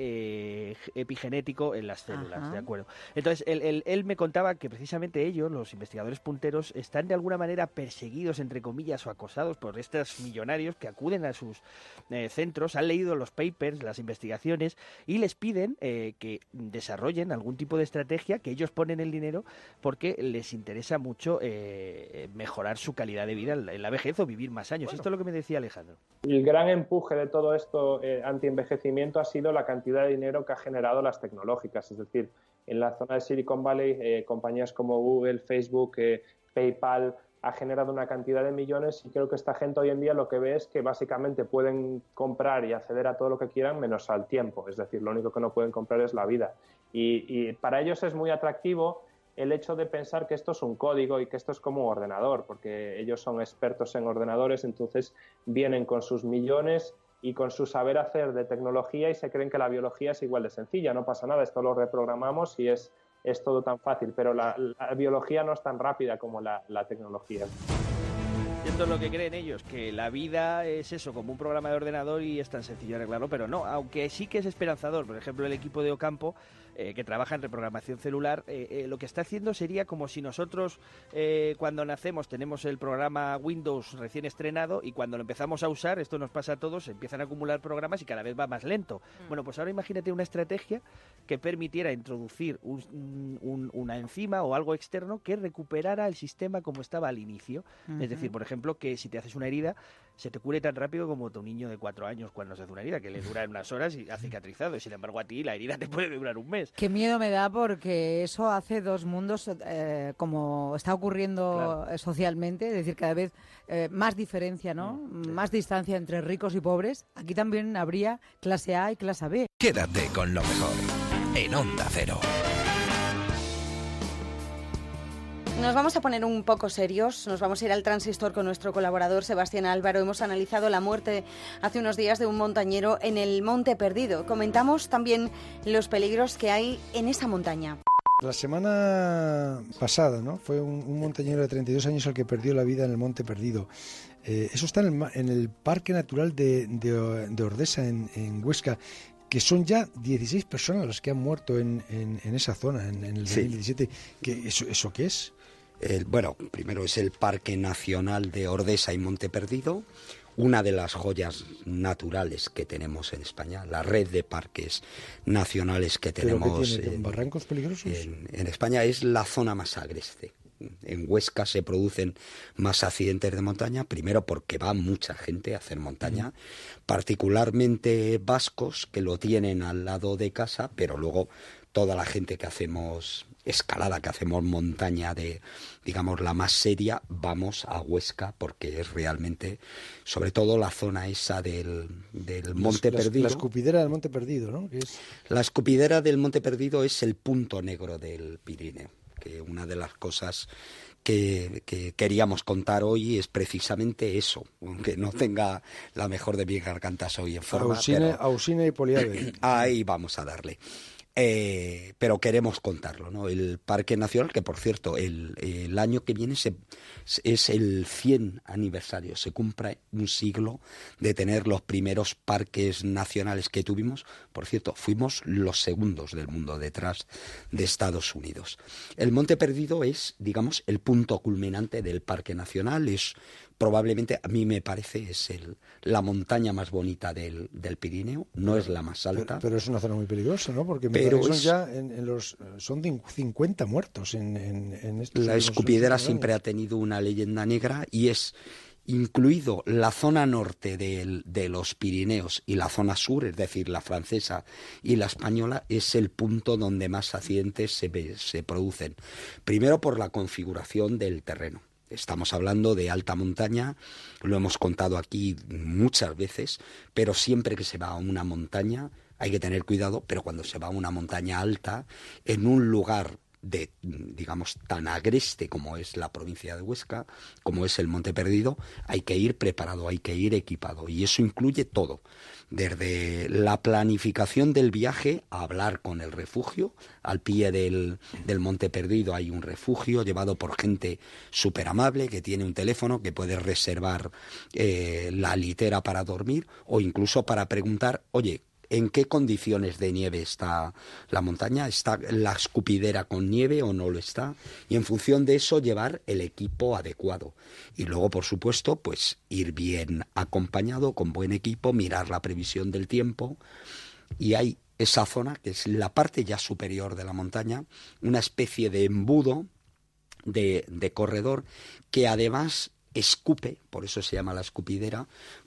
epigenético en las células, ¿de acuerdo? Entonces, él, él me contaba que precisamente ellos, los investigadores punteros, están de alguna manera perseguidos, entre comillas, o acosados por estos millonarios que acuden a sus eh, centros, han leído los papers, las investigaciones, y les piden eh, que desarrollen algún tipo de estrategia, que ellos ponen el dinero, porque les interesa mucho eh, mejorar su calidad de vida en la vejez o vivir más años. Esto es lo que me decía Alejandro. El gran empuje de todo esto anti-envejecimiento ha sido la cantidad de dinero que ha generado las tecnológicas, es decir, en la zona de Silicon Valley, eh, compañías como Google, Facebook, eh, PayPal, ha generado una cantidad de millones y creo que esta gente hoy en día lo que ve es que básicamente pueden comprar y acceder a todo lo que quieran menos al tiempo, es decir, lo único que no pueden comprar es la vida. Y, para ellos es muy atractivo el hecho de pensar que esto es un código y que esto es como un ordenador, porque ellos son expertos en ordenadores, entonces vienen con sus millones y con su saber hacer de tecnología y se creen que la biología es igual de sencilla, no pasa nada, esto lo reprogramamos y es es todo tan fácil, pero la, biología no es tan rápida como la, la tecnología. Esto es lo que creen ellos, que la vida es eso, como un programa de ordenador y es tan sencillo arreglarlo, pero no, aunque sí que es esperanzador. Por ejemplo, el equipo de Ocampo eh, que trabaja en reprogramación celular, eh, eh, lo que está haciendo sería como si nosotros cuando nacemos tenemos el programa Windows recién estrenado y cuando lo empezamos a usar, esto nos pasa a todos, se empiezan a acumular programas y cada vez va más lento. Mm. Bueno, pues ahora imagínate una estrategia que permitiera introducir una enzima o algo externo que recuperara el sistema como estaba al inicio. Es decir, por ejemplo, que si te haces una herida, se te cure tan rápido como tu niño de cuatro años cuando se hace una herida, que le dura en unas horas y ha cicatrizado. Y sin embargo, a ti la herida te puede durar un mes. Qué miedo me da porque eso hace dos mundos, eh, como está ocurriendo socialmente, es decir, cada vez eh, más diferencia, ¿no? Mm, más distancia entre ricos y pobres. Aquí también habría clase A y clase B. Quédate con lo mejor en Onda Cero. Nos vamos a poner un poco serios, nos vamos a ir al transistor con nuestro colaborador Sebastián Álvaro. Hemos analizado la muerte hace unos días de un montañero en el Monte Perdido. Comentamos también los peligros que hay en esa montaña. La semana pasada ¿no? fue un, montañero de 32 años el que perdió la vida en el Monte Perdido. Eh, eso está en el, Parque Natural de, Ordesa, en, Huesca que son ya 16 personas las que han muerto en, esa zona en, el 2017. eso, ¿Eso qué es? Bueno, primero es el Parque Nacional de Ordesa y Monte Perdido, una de las joyas naturales que tenemos en España, la red de parques nacionales que tenemos en, barrancos peligrosos. En, España es la zona más agreste. En Huesca se producen más accidentes de montaña, primero porque va mucha gente a hacer montaña, particularmente vascos que lo tienen al lado de casa, pero luego toda la gente que hacemos escalada, que hacemos montaña de, digamos, la más seria, vamos a Huesca porque es realmente, sobre todo la zona esa del, del Monte Perdido. La escupidera del Monte Perdido, ¿no? La escupidera del Monte Perdido es el punto negro del Pirineo, que una de las cosas que, queríamos contar hoy es precisamente eso, aunque no tenga la mejor de mis gargantas hoy en forma. Ausine, y Poliave. Ahí vamos a darle. Eh, pero queremos contarlo, ¿no? El Parque Nacional, que por cierto, el, año que viene se, es el 100 aniversario, se cumple un siglo de tener los primeros parques nacionales que tuvimos. Por cierto, fuimos los segundos del mundo detrás de Estados Unidos. El Monte Perdido es, digamos, el punto culminante del Parque Nacional, es probablemente a mí me parece es el, la montaña más bonita del, del Pirineo, no es la más alta. Pero, es una zona muy peligrosa, ¿no? Porque pero son ya en, los, son 50 muertos en, en, La escupidera siempre ha tenido una leyenda negra y es incluido la zona norte de, de, los Pirineos y la zona sur, es decir, la francesa y la española, es el punto donde más accidentes se, se producen. Primero por la configuración del terreno. Estamos hablando de alta montaña, lo hemos contado aquí muchas veces, pero siempre que se va a una montaña hay que tener cuidado, pero cuando se va a una montaña alta, en un lugar de, digamos, tan agreste como es la provincia de Huesca, como es el Monte Perdido, hay que ir preparado, hay que ir equipado. Y eso incluye todo, desde la planificación del viaje a hablar con el refugio. Al pie del, del Monte Perdido hay un refugio llevado por gente súper amable que tiene un teléfono que puede reservar eh, la litera para dormir o incluso para preguntar, oye, en qué condiciones de nieve está la montaña, está la escupidera con nieve o no lo está, y en función de eso llevar el equipo adecuado. Y luego, por supuesto, pues ir bien acompañado, con buen equipo, mirar la previsión del tiempo, y hay esa zona, que es la parte ya superior de la montaña, una especie de embudo de, de corredor que además escupe, por eso se llama la escupidera,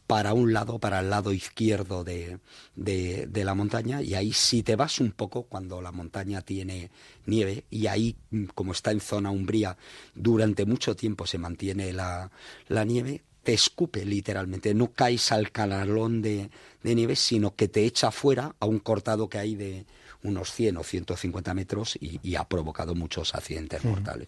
para un lado, para el lado izquierdo de, de, la montaña, y ahí si te vas un poco cuando la montaña tiene nieve, y ahí, mm, como está en zona umbría, durante mucho tiempo se mantiene la, la nieve, te escupe literalmente, no caes al canalón de, de nieve, sino que te echa fuera a un cortado que hay de unos 100 o 150 metros y, ha provocado muchos accidentes mortales.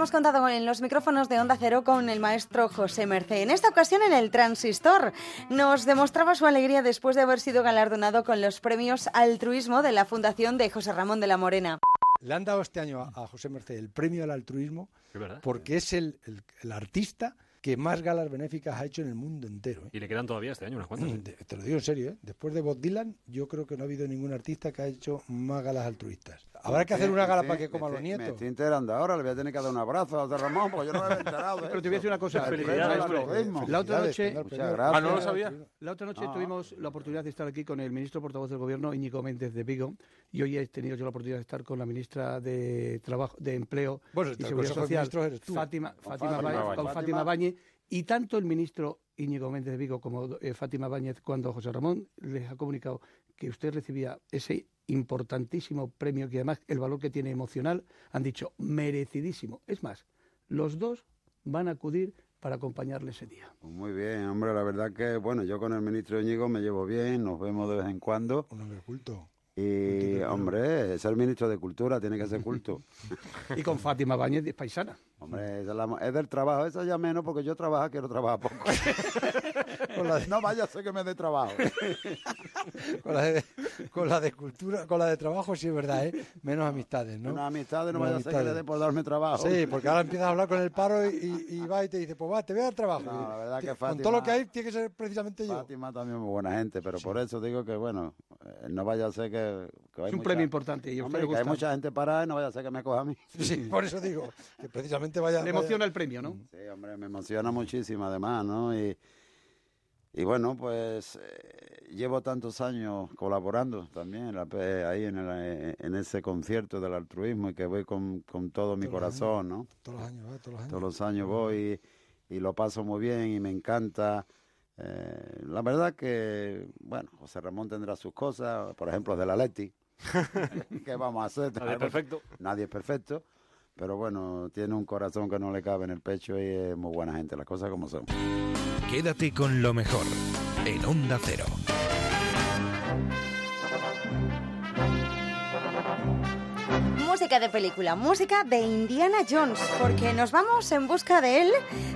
hemos contado en los micrófonos de Onda Cero con el maestro José Mercé. En esta ocasión en el Transistor nos demostraba su alegría después de haber sido galardonado con los premios Altruismo de la Fundación de José Ramón de la Morena. Le han dado este año a, José Merced el premio al altruismo porque es el, el- el artista que más galas benéficas ha hecho en el mundo entero. ¿eh? Y le quedan todavía este año unas cuantas. ¿eh? De- Te lo digo en serio, ¿eh? después de Bob Dylan, yo creo que no ha habido ningún artista que ha hecho más galas altruistas. Habrá que hacer una gala para que coman los Me nietos. estoy enterando ahora, le voy a tener que dar un abrazo a José Ramón, porque yo no me había enterado de Pero te voy a decir una cosa. Felicidades, La- otra noche, Muchas gracias. Ah, ¿no lo sabía? La otra noche Ah. tuvimos la oportunidad de estar aquí con el ministro portavoz del gobierno, Íñigo Méndez de Vigo, y hoy he tenido yo la oportunidad de estar con la ministra de Trabajo, de Empleo Bueno, y Seguridad Social. Fátima, con Fátima Bañez, y tanto el ministro Íñigo Méndez de Vigo como eh, Fátima Báñez, cuando José Ramón les ha comunicado que usted recibía ese importantísimo premio, que además el valor que tiene emocional, han dicho merecidísimo. Es más, los dos van a acudir para acompañarle ese día. Pues Muy bien, hombre, la verdad que, bueno, yo con el ministro Íñigo me llevo bien, nos vemos de vez en cuando. Un hombre culto. Y, hombre, es el ministro de Cultura, tiene que ser culto. Y con Fátima Báñez, paisana. Hombre, esa es, la- es del trabajo, eso ya menos porque yo trabajo, quiero trabajar poco. No vaya a ser que me dé trabajo. con, la de, con la de cultura, con la de trabajo sí es verdad, ¿eh? Menos amistades, ¿no? Menos amistades, no Menos vaya a ser que le dé por darme trabajo. Sí, porque ahora empiezas a hablar con el paro y, y va y te dice, pues va, te voy a dar trabajo. No, la verdad que Con Fátima- todo lo que hay tiene que ser precisamente yo. Fátima también es muy buena gente, pero por eso digo que, bueno, eh, no vaya a ser que... que hay Es un mucha- premio importante y Hombre, que hay mucha gente parada y no vaya a ser que me coja a mí. Sí, por eso digo, que precisamente vaya... Le vaya- emociona el premio, ¿no? Sí, hombre, me emociona muchísimo además, ¿no? Y, y bueno, pues eh, llevo tantos años colaborando también la ahí en, el- en ese concierto del altruismo y que voy con, con todo mi corazón, ¿no? Todos los años, ¿eh? Todos los años. Todos los años voy y, y lo paso muy bien y me encanta. Eh, la verdad que, bueno, José Ramón tendrá sus cosas, por ejemplo, de la Leti. ¿Qué vamos a hacer? Nadie es perfecto. Nadie es perfecto, pero bueno, tiene un corazón que no le cabe en el pecho y es muy buena gente, las cosas como son. Quédate con lo mejor en Onda Cero. Música de película, música de Indiana Jones, porque nos vamos en busca de él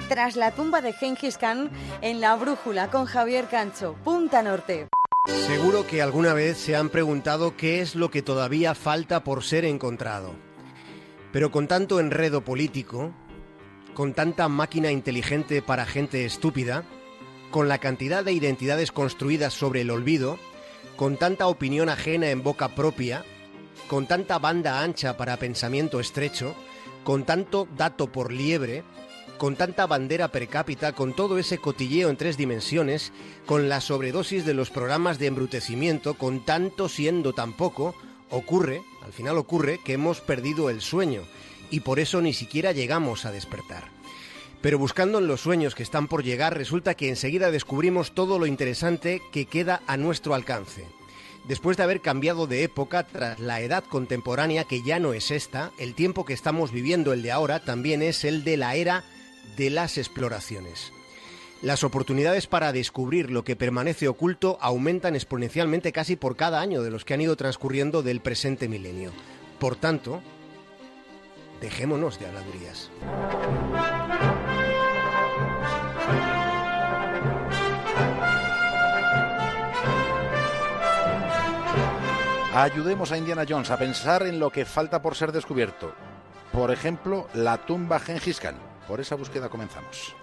tras la tumba de Genghis Khan en La Brújula con Javier Cancho, Punta Norte. Seguro que alguna vez se han preguntado qué es lo que todavía falta por ser encontrado. Pero con tanto enredo político, con tanta máquina inteligente para gente estúpida, con la cantidad de identidades construidas sobre el olvido, con tanta opinión ajena en boca propia, con tanta banda ancha para pensamiento estrecho, con tanto dato por liebre, con tanta bandera per cápita, con todo ese cotilleo en tres dimensiones, con la sobredosis de los programas de embrutecimiento, con tanto siendo tan poco, ocurre, al final ocurre, que hemos perdido el sueño y por eso ni siquiera llegamos a despertar. Pero buscando en los sueños que están por llegar, resulta que enseguida descubrimos todo lo interesante que queda a nuestro alcance. Después de haber cambiado de época tras la edad contemporánea, que ya no es esta, el tiempo que estamos viviendo, el de ahora, también es el de la era de las exploraciones. Las oportunidades para descubrir lo que permanece oculto aumentan exponencialmente casi por cada año de los que han ido transcurriendo del presente milenio. Por tanto, dejémonos de habladurías. Ayudemos a Indiana Jones a pensar en lo que falta por ser descubierto. Por ejemplo, la tumba Gengis Khan. Por esa búsqueda comenzamos.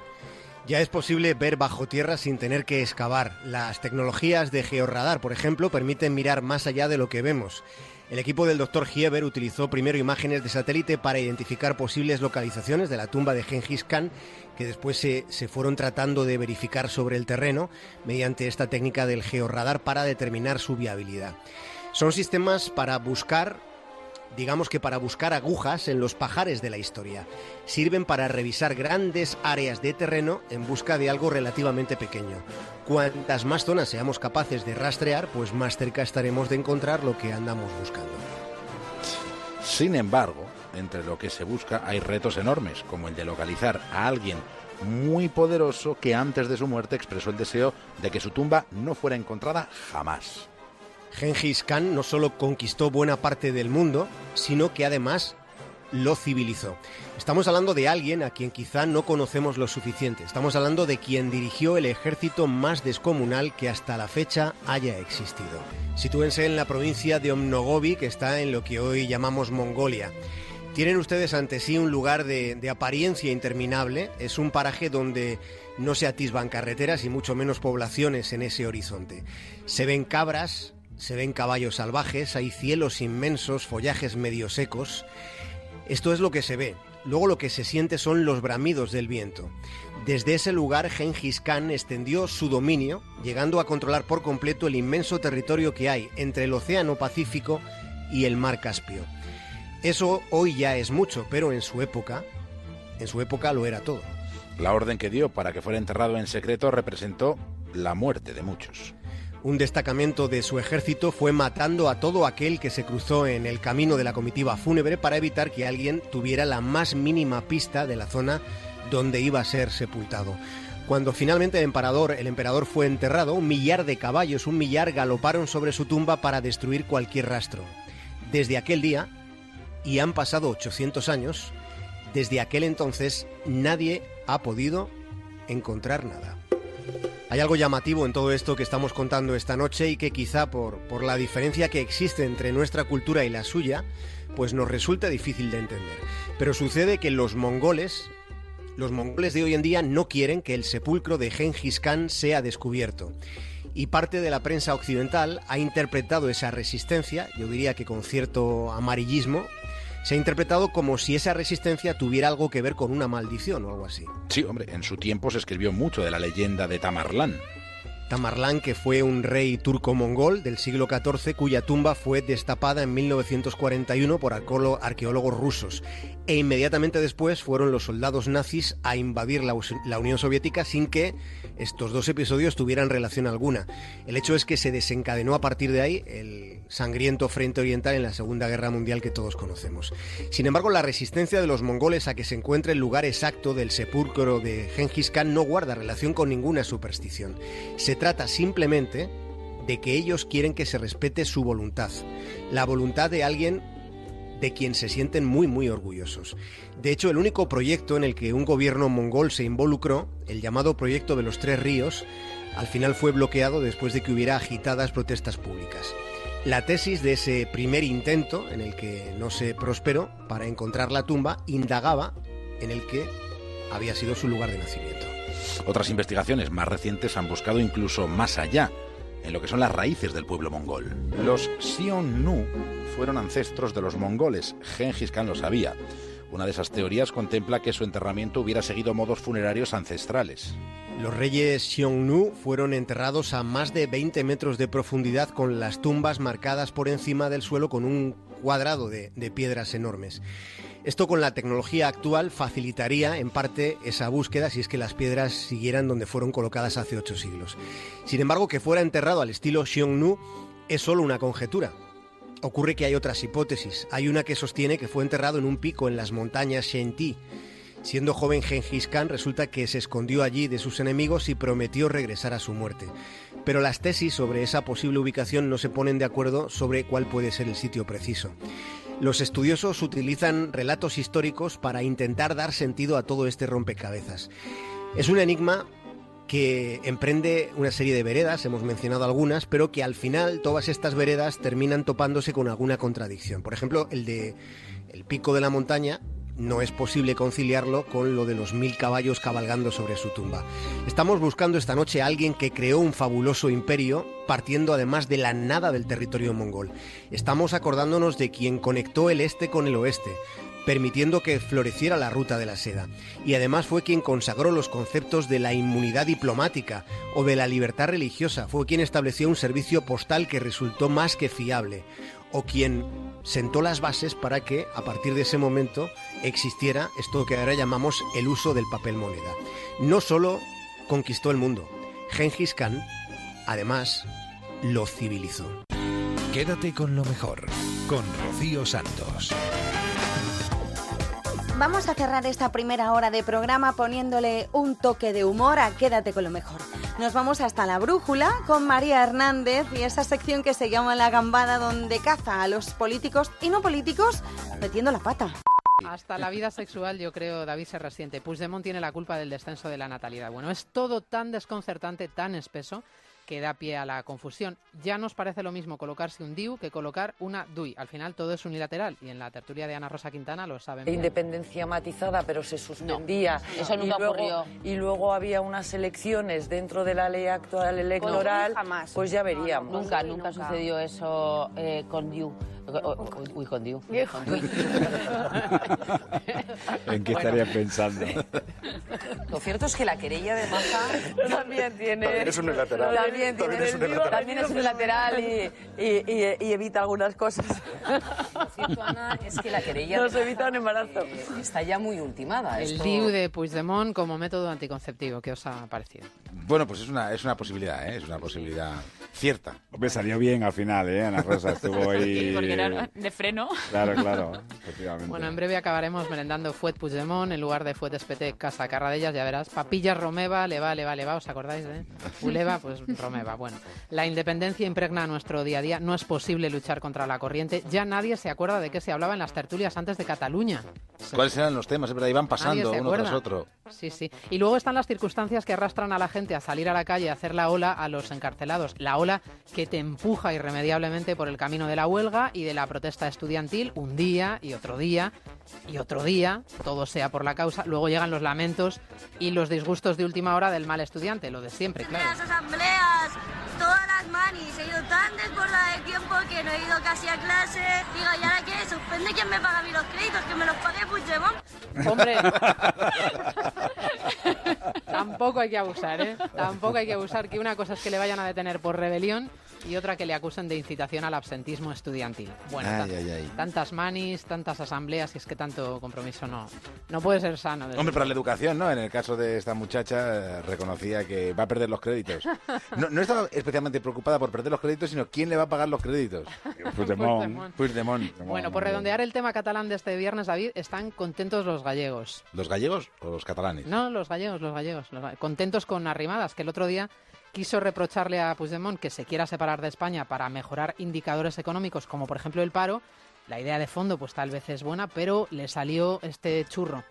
Ya es posible ver bajo tierra sin tener que excavar. Las tecnologías de georradar, por ejemplo, permiten mirar más allá de lo que vemos. El equipo del Dr. Hieber utilizó primero imágenes de satélite para identificar posibles localizaciones de la tumba de Gengis Khan, que después se, se fueron tratando de verificar sobre el terreno mediante esta técnica del georradar para determinar su viabilidad. Son sistemas para buscar digamos que para buscar agujas en los pajares de la historia. Sirven para revisar grandes áreas de terreno en busca de algo relativamente pequeño. Cuantas más zonas seamos capaces de rastrear, pues más cerca estaremos de encontrar lo que andamos buscando. Sin embargo, entre lo que se busca hay retos enormes, como el de localizar a alguien muy poderoso que antes de su muerte expresó el deseo de que su tumba no fuera encontrada jamás. Gengis Khan no solo conquistó buena parte del mundo, sino que además lo civilizó. Estamos hablando de alguien a quien quizá no conocemos lo suficiente. Estamos hablando de quien dirigió el ejército más descomunal que hasta la fecha haya existido. Sitúense en la provincia de Omnogobi, que está en lo que hoy llamamos Mongolia. Tienen ustedes ante sí un lugar de, de apariencia interminable. Es un paraje donde no se atisban carreteras y mucho menos poblaciones en ese horizonte. Se ven cabras, se ven caballos salvajes, hay cielos inmensos, follajes medio secos. Esto es lo que se ve. Luego lo que se siente son los bramidos del viento. Desde ese lugar Gengis Khan extendió su dominio, llegando a controlar por completo el inmenso territorio que hay entre el Océano Pacífico y el Mar Caspio. Eso hoy ya es mucho, pero en su época, en su época lo era todo. La orden que dio para que fuera enterrado en secreto representó la muerte de muchos. Un destacamento de su ejército fue matando a todo aquel que se cruzó en el camino de la comitiva fúnebre para evitar que alguien tuviera la más mínima pista de la zona donde iba a ser sepultado. Cuando finalmente el emperador, el emperador fue enterrado, un millar de caballos, un millar galoparon sobre su tumba para destruir cualquier rastro. Desde aquel día, y han pasado 800 años, Desde aquel entonces nadie ha podido encontrar nada. Hay algo llamativo en todo esto que estamos contando esta noche y que quizá por, por la diferencia que existe entre nuestra cultura y la suya, pues nos resulta difícil de entender. Pero sucede que los mongoles, los mongoles de hoy en día no quieren que el sepulcro de Genghis Khan sea descubierto. Y parte de la prensa occidental ha interpretado esa resistencia, yo diría que con cierto amarillismo, se ha interpretado como si esa resistencia tuviera algo que ver con una maldición o algo así. Sí, hombre, en su tiempo se escribió mucho de la leyenda de Tamarlán. Tamarlán, que fue un rey turco-mongol del siglo XIV, cuya tumba fue destapada en 1941 por arqueólogos rusos. E inmediatamente después fueron los soldados nazis a invadir la, Unión Soviética sin que estos dos episodios tuvieran relación alguna. El hecho es que se desencadenó a partir de ahí el sangriento frente oriental en la Segunda Guerra Mundial que todos conocemos. Sin embargo, la resistencia de los mongoles a que se encuentre el lugar exacto del sepulcro de Genghis Khan no guarda relación con ninguna superstición. Se trata simplemente de que ellos quieren que se respete su voluntad, la voluntad de alguien de quien se sienten muy muy orgullosos. De hecho, el único proyecto en el que un gobierno mongol se involucró, el llamado Proyecto de los Tres Ríos, al final fue bloqueado después de que hubiera agitadas protestas públicas. La tesis de ese primer intento, en el que no se prosperó, para encontrar la tumba, indagaba en el que había sido su lugar de nacimiento. Otras investigaciones más recientes han buscado incluso más allá, en lo que son las raíces del pueblo mongol. Los Xiongnu fueron ancestros de los mongoles, Genghis Khan lo sabía. Una de esas teorías contempla que su enterramiento hubiera seguido modos funerarios ancestrales. Los reyes Xiongnu fueron enterrados a más de 20 metros de profundidad con las tumbas marcadas por encima del suelo con un cuadrado de, de piedras enormes. Esto con la tecnología actual facilitaría en parte esa búsqueda si es que las piedras siguieran donde fueron colocadas hace ocho siglos. Sin embargo, que fuera enterrado al estilo Xiongnu es solo una conjetura. Ocurre que hay otras hipótesis. Hay una que sostiene que fue enterrado en un pico en las montañas Shenti. Siendo joven Genghis Khan resulta que se escondió allí de sus enemigos y prometió regresar a su muerte. Pero las tesis sobre esa posible ubicación no se ponen de acuerdo sobre cuál puede ser el sitio preciso. Los estudiosos utilizan relatos históricos para intentar dar sentido a todo este rompecabezas. Es un enigma que emprende una serie de veredas, hemos mencionado algunas, pero que al final todas estas veredas terminan topándose con alguna contradicción. Por ejemplo, el de el pico de la montaña no es posible conciliarlo con lo de los mil caballos cabalgando sobre su tumba. Estamos buscando esta noche a alguien que creó un fabuloso imperio, partiendo además de la nada del territorio mongol. Estamos acordándonos de quien conectó el este con el oeste, permitiendo que floreciera la ruta de la seda. Y además fue quien consagró los conceptos de la inmunidad diplomática o de la libertad religiosa, fue quien estableció un servicio postal que resultó más que fiable, o quien sentó las bases para que a partir de ese momento existiera esto que ahora llamamos el uso del papel moneda. No solo conquistó el mundo, Genghis Khan además lo civilizó. Quédate con lo mejor, con Rocío Santos. Vamos a cerrar esta primera hora de programa poniéndole un toque de humor a Quédate con lo mejor. Nos vamos hasta la brújula con María Hernández y esa sección que se llama La Gambada donde caza a los políticos y no políticos metiendo la pata. Hasta la vida sexual, yo creo, David se resiente. Puigdemont tiene la culpa del descenso de la natalidad. Bueno, es todo tan desconcertante, tan espeso, que da pie a la confusión. Ya nos parece lo mismo colocarse un DIU que colocar una DUI. Al final todo es unilateral y en la tertulia de Ana Rosa Quintana lo saben. bien. Independencia matizada, pero se suspendía. No, eso nunca y luego, ocurrió. Y luego había unas elecciones dentro de la ley actual electoral. Pues ya veríamos. Nunca, nunca sucedió eso eh, con Diu. Uy, con Diu. ¿En qué estarías pensando? Lo cierto es que la querella de Maza también tiene. También es unilateral. También, tiene También es unilateral. También es unilateral y, y- y- y evita algunas cosas. Lo cierto, Ana, es que la querella. Nos evita un embarazo. Está ya muy ultimada. El esto- DIU de Puigdemont como método anticonceptivo. ¿Qué os ha parecido? Bueno, pues es una, es una posibilidad, ¿eh? es una posibilidad. Cierta. Me salió bien al final, ¿eh? Ana Rosa estuvo ahí... Sí, porque era de freno. Claro, claro, efectivamente. Bueno, en breve acabaremos merendando Fuet Puigdemont en lugar de Fuet Espete Casa Carradellas, ya verás. Papillas Romeva, le va, le va, le va, ¿os acordáis de? Uleva, pues Romeva. Bueno, la independencia impregna nuestro día a día. No es posible luchar contra la corriente. Ya nadie se acuerda de qué se hablaba en las tertulias antes de Cataluña. ¿Cuáles eran los temas? Es verdad, iban pasando uno acuerda. tras otro. Sí, sí. Y luego están las circunstancias que arrastran a la gente a salir a la calle a hacer la ola a los encarcelados. La ola que te empuja irremediablemente por el camino de la huelga y de la protesta estudiantil un día y otro día y otro día, todo sea por la causa. Luego llegan los lamentos y los disgustos de última hora del mal estudiante, lo de siempre, claro. Las asambleas, todas las manis, he ido tan desbordada de tiempo que no he ido casi a clase. Digo, ¿y ahora qué? ¿Suspende quién me paga a mí los créditos? ¿Que me los pague Puigdemont? Hombre, tampoco hay que abusar, ¿eh? Tampoco hay que abusar, que una cosa es que le vayan a detener por rebelión y otra que le acusen de incitación al absentismo estudiantil. Bueno, Ay, tan- ay, ay. tantas manis, tantas asambleas, y es que tanto compromiso no, no puede ser sano. Hombre, para la educación, ¿no? En el caso de esta muchacha, eh, reconocía que va a perder los créditos. No, no estaba especialmente preocupada por perder los créditos, sino quién le va a pagar los créditos. Puigdemont. Puigdemont. Bueno, por redondear el tema catalán de este viernes, David, están contentos los gallegos. ¿Los gallegos o los catalanes? No, los gallegos, los gallegos. los contentos con Arrimadas, que el otro día quiso reprocharle a Puigdemont que se quiera separar de España para mejorar indicadores económicos, como por ejemplo el paro. La idea de fondo, pues tal vez es buena, pero le salió este churro.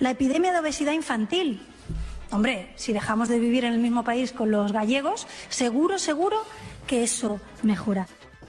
La epidemia de obesidad infantil. Hombre, si dejamos de vivir en el mismo país con los gallegos, seguro, seguro que eso mejora.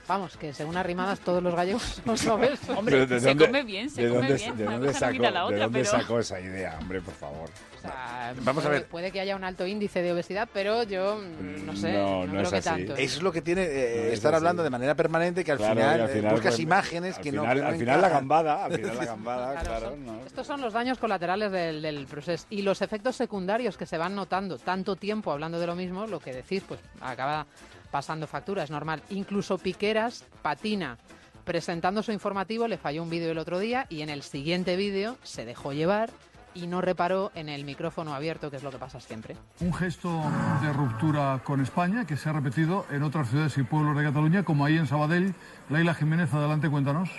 Vamos, que según Arrimadas todos los gallegos son obesos. Pero ¿de se dónde- come bien, se de come dónde- bien. ¿De dónde no sacó, la de otra, dónde pero- sacó esa idea, hombre, por favor? Vamos a puede, ver. Puede que haya un alto índice de obesidad, pero yo mm, no sé, No, no, no creo es que así. tanto. ¿eh? Eso es lo que tiene eh, No estar hablando de manera permanente, que al, Claro, final, al eh, final, buscas pues, imágenes al que final- no al final la gambada, al final la gambada, claro, no. Estos son los daños colaterales del, del proceso y los efectos secundarios que se van notando tanto tiempo hablando de lo mismo, lo que decís, pues acaba pasando factura, es normal. Incluso Piqueras patina. Presentando su informativo le falló un vídeo el otro día y en el siguiente vídeo se dejó llevar y no reparó en el micrófono abierto, que es lo que pasa siempre. Un gesto de ruptura con España que se ha repetido en otras ciudades y pueblos de Cataluña, como ahí en Sabadell. Leila Jiménez, adelante, cuéntanos.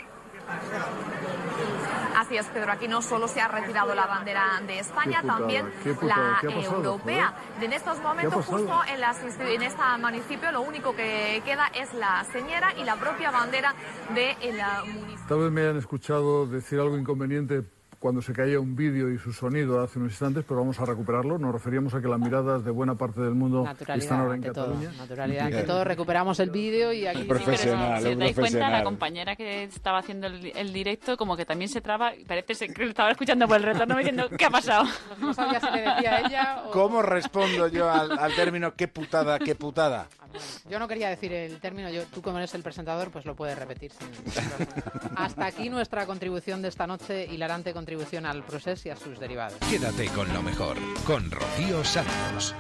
Así es, Pedro. Aquí no solo se ha retirado la bandera de España, putada, también putada, la ¿qué ha pasado, europea. En estos momentos, justo en, las insti- en este municipio, lo único que queda es la señera y la propia bandera del municipio. Tal vez me hayan escuchado decir algo inconveniente cuando se caía un vídeo y su sonido hace unos instantes, pero vamos a recuperarlo. Nos referíamos a que las miradas de buena parte del mundo están ahora en ante todo. Cataluña. Naturalidad ante todo. Recuperamos el vídeo y aquí... Profesional, Si os dais cuenta, la compañera que estaba haciendo el, el directo como que también se traba y parece que lo estaba escuchando por el retorno diciendo ¿qué ha pasado? No sabía si le decía a ella o... ¿Cómo respondo yo al, al término qué putada, qué putada? Yo no quería decir el término, yo, tú como eres el presentador, pues lo puedes repetir. sin-. Hasta aquí nuestra contribución de esta noche, hilarante contribución al proceso y a sus derivados. Quédate con lo mejor, con Rocío Santos.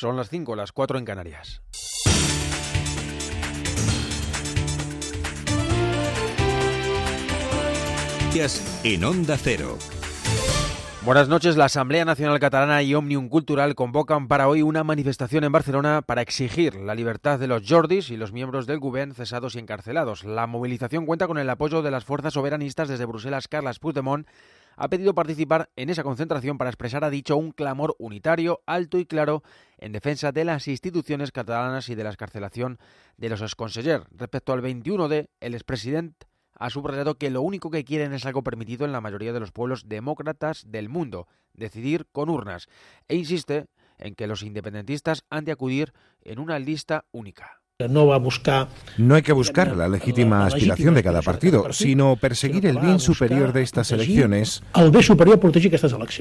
Son las 5, las 4 en Canarias. En Onda Cero. Buenas noches. La Asamblea Nacional Catalana y Omnium Cultural convocan para hoy una manifestación en Barcelona para exigir la libertad de los Jordis y los miembros del Gobierno cesados y encarcelados. La movilización cuenta con el apoyo de las fuerzas soberanistas desde Bruselas. Carles Puigdemont ha pedido participar en esa concentración para expresar, ha dicho, un clamor unitario, alto y claro en defensa de las instituciones catalanas y de la escarcelación de los exconsellers. Respecto al 21D, el expresidente ha subrayado que lo único que quieren es algo permitido en la mayoría de los pueblos demócratas del mundo, decidir con urnas, e insiste en que los independentistas han de acudir en una lista única. No va a buscar. No hay que buscar la legítima aspiración de cada partido, sino perseguir el bien superior de estas elecciones,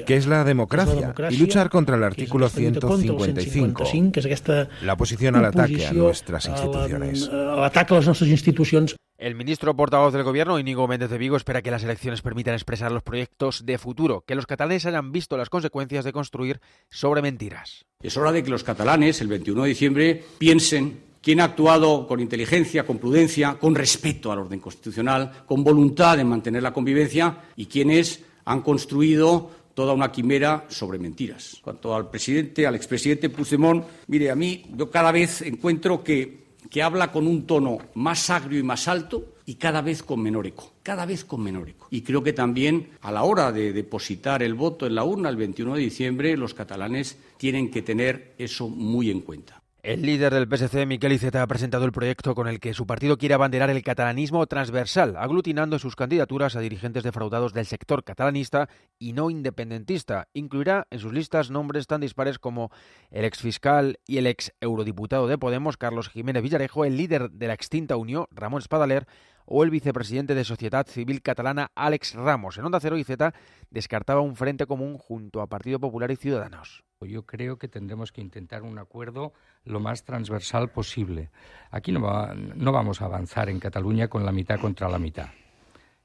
que es la democracia, y luchar contra el artículo 155, que és aquesta la oposición al ataque a nuestras instituciones. a l'atac a les nostres institucions. El ministro portavoz del Gobierno, Íñigo Méndez de Vigo, espera que las elecciones permitan expresar los proyectos de futuro, que los catalanes hayan visto las consecuencias de construir sobre mentiras. Es hora de que los catalanes, el 21 de diciembre, piensen quién ha actuado con inteligencia, con prudencia, con respeto al orden constitucional, con voluntad de mantener la convivencia y quienes han construido toda una quimera sobre mentiras. Cuanto al presidente, al expresidente Puigdemont, mire, a mí yo cada vez encuentro que, que habla con un tono más agrio y más alto y cada vez con menor eco, cada vez con menor eco. Y creo que también a la hora de depositar el voto en la urna el 21 de diciembre, los catalanes tienen que tener eso muy en cuenta. El líder del PSC, Miquel Iceta, ha presentado el proyecto con el que su partido quiere abanderar el catalanismo transversal, aglutinando sus candidaturas a dirigentes defraudados del sector catalanista y no independentista. Incluirá en sus listas nombres tan dispares como el exfiscal y el ex eurodiputado de Podemos, Carlos Jiménez Villarejo, el líder de la extinta Unión, Ramón Espadaler, o el vicepresidente de Sociedad Civil Catalana, Alex Ramos. En Onda Cero, Iceta descartaba un frente común junto a Partido Popular y Ciudadanos. Yo creo que tendremos que intentar un acuerdo lo más transversal posible. Aquí no, no vamos a avanzar en Cataluña con la mitad contra la mitad.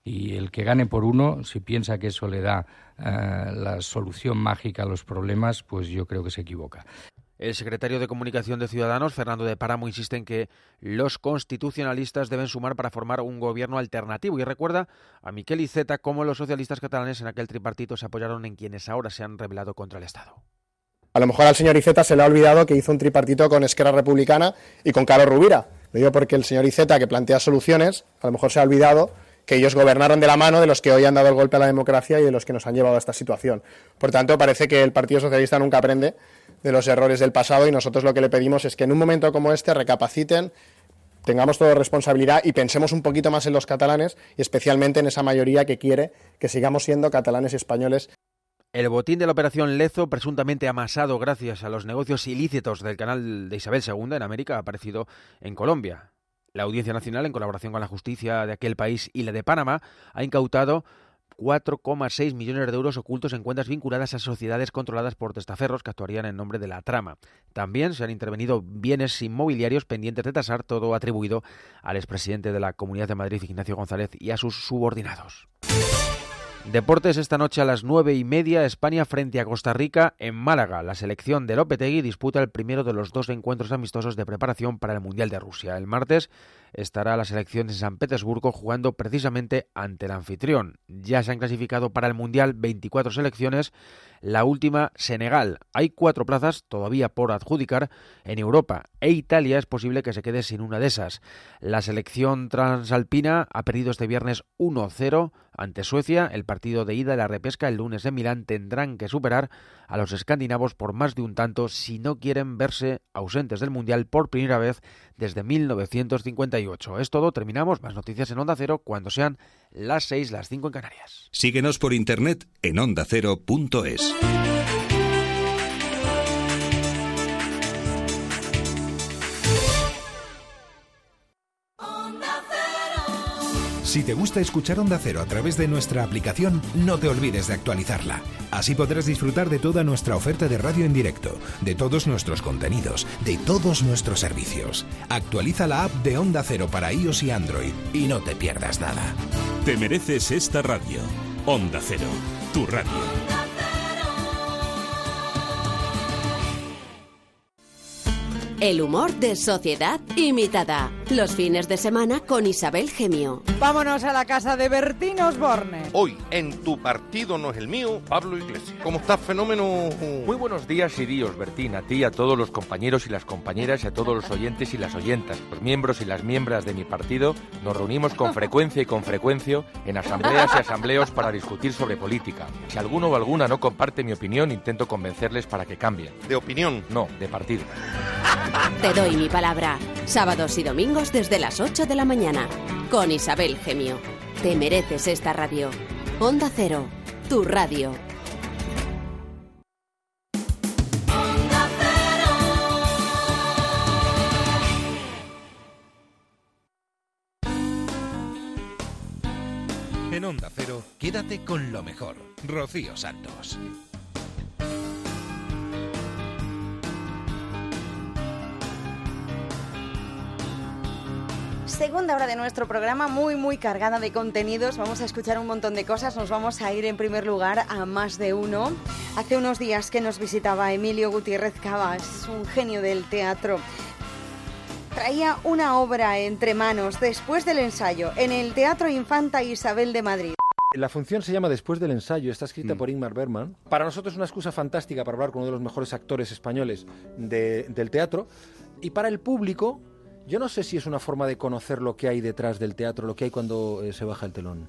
Y el que gane por uno, si piensa que eso le da eh, la solución mágica a los problemas, pues yo creo que se equivoca. El secretario de Comunicación de Ciudadanos, Fernando de Páramo, insiste en que los constitucionalistas deben sumar para formar un gobierno alternativo y recuerda a Miquel Iceta cómo los socialistas catalanes en aquel tripartito se apoyaron en quienes ahora se han rebelado contra el Estado. A lo mejor al señor Iceta se le ha olvidado que hizo un tripartito con Esquerra Republicana y con Carlos Rubira. Lo digo porque el señor Iceta, que plantea soluciones, a lo mejor se ha olvidado que ellos gobernaron de la mano de los que hoy han dado el golpe a la democracia y de los que nos han llevado a esta situación. Por tanto, parece que el Partido Socialista nunca aprende de los errores del pasado y nosotros lo que le pedimos es que en un momento como este recapaciten, tengamos toda responsabilidad y pensemos un poquito más en los catalanes y especialmente en esa mayoría que quiere que sigamos siendo catalanes y españoles El botín de la operación Lezo, presuntamente amasado gracias a los negocios ilícitos del canal de Isabel II en América, ha aparecido en Colombia. La Audiencia Nacional, en colaboración con la justicia de aquel país y la de Panamá, ha incautado 4,6 millones de euros ocultos en cuentas vinculadas a sociedades controladas por testaferros que actuarían en nombre de la trama. También se han intervenido bienes inmobiliarios pendientes de tasar, todo atribuido al expresidente de la Comunidad de Madrid, Ignacio González, y a sus subordinados. Deportes esta noche a las nueve y media, España frente a Costa Rica en Málaga. La selección de Lopetegui disputa el primero de los dos encuentros amistosos de preparación para el Mundial de Rusia. El martes estará la selección en San Petersburgo jugando precisamente ante el anfitrión. Ya se han clasificado para el Mundial 24 selecciones, la última Senegal. Hay cuatro plazas todavía por adjudicar en Europa e Italia es posible que se quede sin una de esas. La selección transalpina ha perdido este viernes 1-0 ante Suecia. El partido de ida de la repesca el lunes en Milán tendrán que superar a los escandinavos por más de un tanto si no quieren verse ausentes del Mundial por primera vez desde 1958. Es todo, terminamos. Más noticias en Onda Cero cuando sean las 6, las 5 en Canarias. Síguenos por internet en ondacero.es. Si te gusta escuchar Onda Cero a través de nuestra aplicación, no te olvides de actualizarla. Así podrás disfrutar de toda nuestra oferta de radio en directo, de todos nuestros contenidos, de todos nuestros servicios. Actualiza la app de Onda Cero para iOS y Android y no te pierdas nada. Te mereces esta radio. Onda Cero, tu radio. El humor de sociedad imitada. Los fines de semana con Isabel Gemio. Vámonos a la casa de Bertín Osborne. Hoy, en tu partido no es el mío, Pablo Iglesias. ¿Cómo estás, fenómeno? Muy buenos días y días, Bertín, a ti, a todos los compañeros y las compañeras y a todos los oyentes y las oyentas. Los miembros y las miembros de mi partido nos reunimos con frecuencia y con frecuencia en asambleas y asambleos para discutir sobre política. Si alguno o alguna no comparte mi opinión, intento convencerles para que cambien. ¿De opinión? No, de partido. Te doy mi palabra. Sábados y domingos desde las 8 de la mañana. Con Isabel Gemio. Te mereces esta radio. Onda Cero, tu radio. En Onda Cero, quédate con lo mejor. Rocío Santos. Segunda hora de nuestro programa, muy, muy cargada de contenidos. Vamos a escuchar un montón de cosas. Nos vamos a ir en primer lugar a más de uno. Hace unos días que nos visitaba Emilio Gutiérrez Cabas, un genio del teatro. Traía una obra entre manos después del ensayo en el Teatro Infanta Isabel de Madrid. La función se llama Después del ensayo, está escrita Mm. por Ingmar Bergman. Para nosotros es una excusa fantástica para hablar con uno de los mejores actores españoles de- del teatro. Y para el público, yo no sé si es una forma de conocer lo que hay detrás del teatro, lo que hay cuando eh, se baja el telón.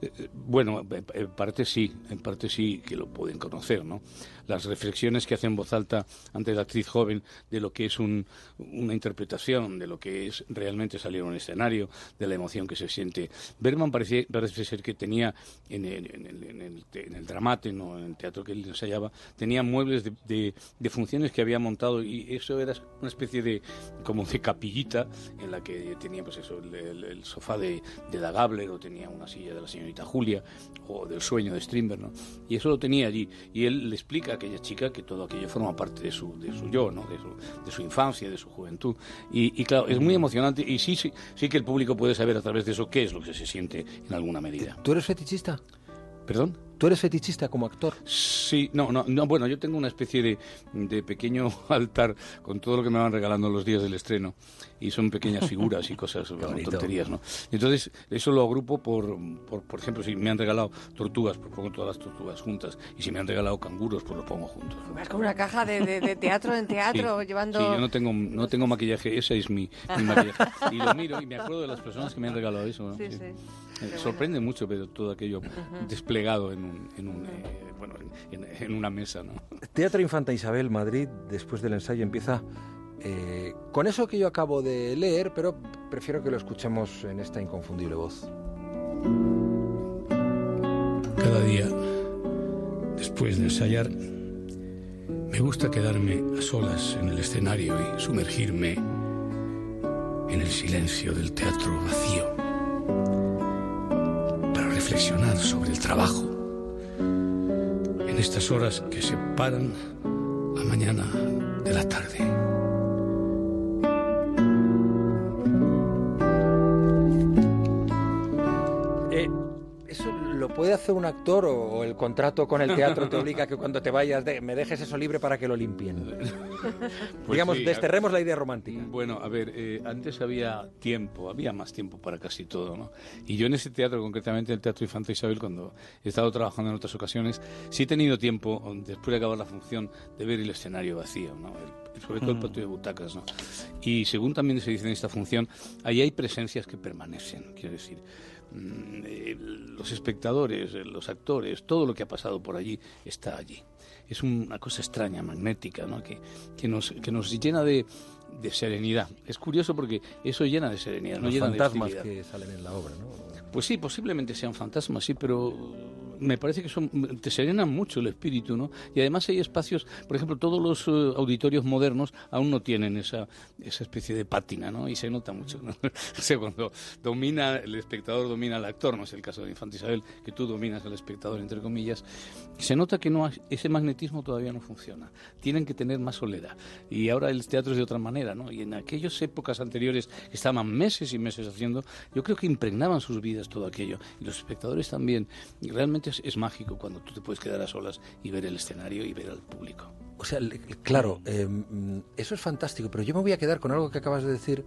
Eh, eh, Bueno, en en parte sí, en parte sí que lo pueden conocer, ¿no? Las reflexiones que hace en voz alta ante la actriz joven de lo que es un- una interpretación, de lo que es realmente salir a un escenario, de la emoción que se siente. Bergman parecía, parece ser que tenía en el, en el, en el en el en el teatro que él ensayaba, tenía muebles de, de- de funciones que había montado y eso era una especie de como de capillita en la que tenía pues eso el, sofá de, de la Gabler o tenía una silla de la señorita Julia o del sueño de Strindberg ¿no? y eso lo tenía allí y él le explica aquella chica que todo aquello forma parte de su, de su yo ¿no? de, su, de su infancia de su juventud y, y claro es muy emocionante y sí, sí sí que el público puede saber a través de eso qué es lo que se siente en alguna medida ¿Tú eres fetichista? ¿Perdón? ¿Tú eres fetichista como actor? Sí, no, no, no, bueno, yo tengo una especie de, de pequeño altar con todo lo que me van regalando los días del estreno y son pequeñas figuras y cosas, bueno, tonterías, ¿no? Entonces, eso lo agrupo por, por, por ejemplo, si me han regalado tortugas, pues pongo todas las tortugas juntas y si me han regalado canguros, pues los pongo juntos. Vas con una caja de, de- de teatro en teatro, Sí, llevando... Sí, yo no tengo, no tengo maquillaje, ese es mi, mi maquillaje. Y lo miro y me acuerdo de las personas que me han regalado eso. ¿no? Sí, sí. Eh, Qué bueno. sorprende mucho ver todo aquello desplegado en, un, en, un, eh, bueno, en, en- en una mesa. ¿no? Teatro Infanta Isabel, Madrid, después del ensayo empieza eh, con eso que yo acabo de leer, pero prefiero que lo escuchemos en esta inconfundible voz. Cada día, después de ensayar, me gusta quedarme a solas en el escenario y sumergirme en el silencio del teatro vacío para reflexionar sobre el trabajo en estas horas que separan la mañana de la tarde. Lo puede hacer un actor o, o el contrato con el teatro te obliga a que cuando te vayas de- me dejes eso libre para que lo limpien? Digamos, sí, desterremos la idea romántica. Bueno, a ver, eh, antes había tiempo, había más tiempo para casi todo, ¿no? Y yo en ese teatro, concretamente en el Teatro Infanta Isabel, cuando he estado trabajando en otras ocasiones, sí he tenido tiempo, después de acabar la función, de ver el escenario vacío, ¿no? El- sobre todo el Mm. patio de butacas, ¿no? Y según también se dice en esta función, ahí hay presencias que permanecen, quiero decir. Mm, los espectadores, eh, los actores, todo lo que ha pasado por allí está allí. Es una cosa extraña, magnética, ¿no? que, que, nos, que nos llena de, de serenidad. Es curioso porque eso llena de serenidad, no Los llena fantasmas de que salen en la obra, ¿no? Pues sí, posiblemente sean fantasmas, sí, pero me parece que son te serenan mucho el espíritu, ¿no? Y además hay espacios, por ejemplo, todos los eh, auditorios modernos aún no tienen esa, esa especie de pátina, ¿no? Y se nota mucho, ¿no? o sea, cuando domina, el espectador domina al actor, no es el caso de Infanta Isabel, que tú dominas al espectador, entre comillas, se nota que no ese magnetismo todavía no funciona. Tienen que tener más soledad. Y ahora el teatro es de otra manera, ¿no? Y en aquellas épocas anteriores que estaban meses y meses haciendo, yo creo que impregnaban sus vidas todo aquello. Y los espectadores también. Y realmente es, es mágico cuando tú te puedes quedar a solas y ver el escenario y ver al público. O sea, claro, eh, mm, eso es fantástico, pero yo me voy a quedar con algo que acabas de decir.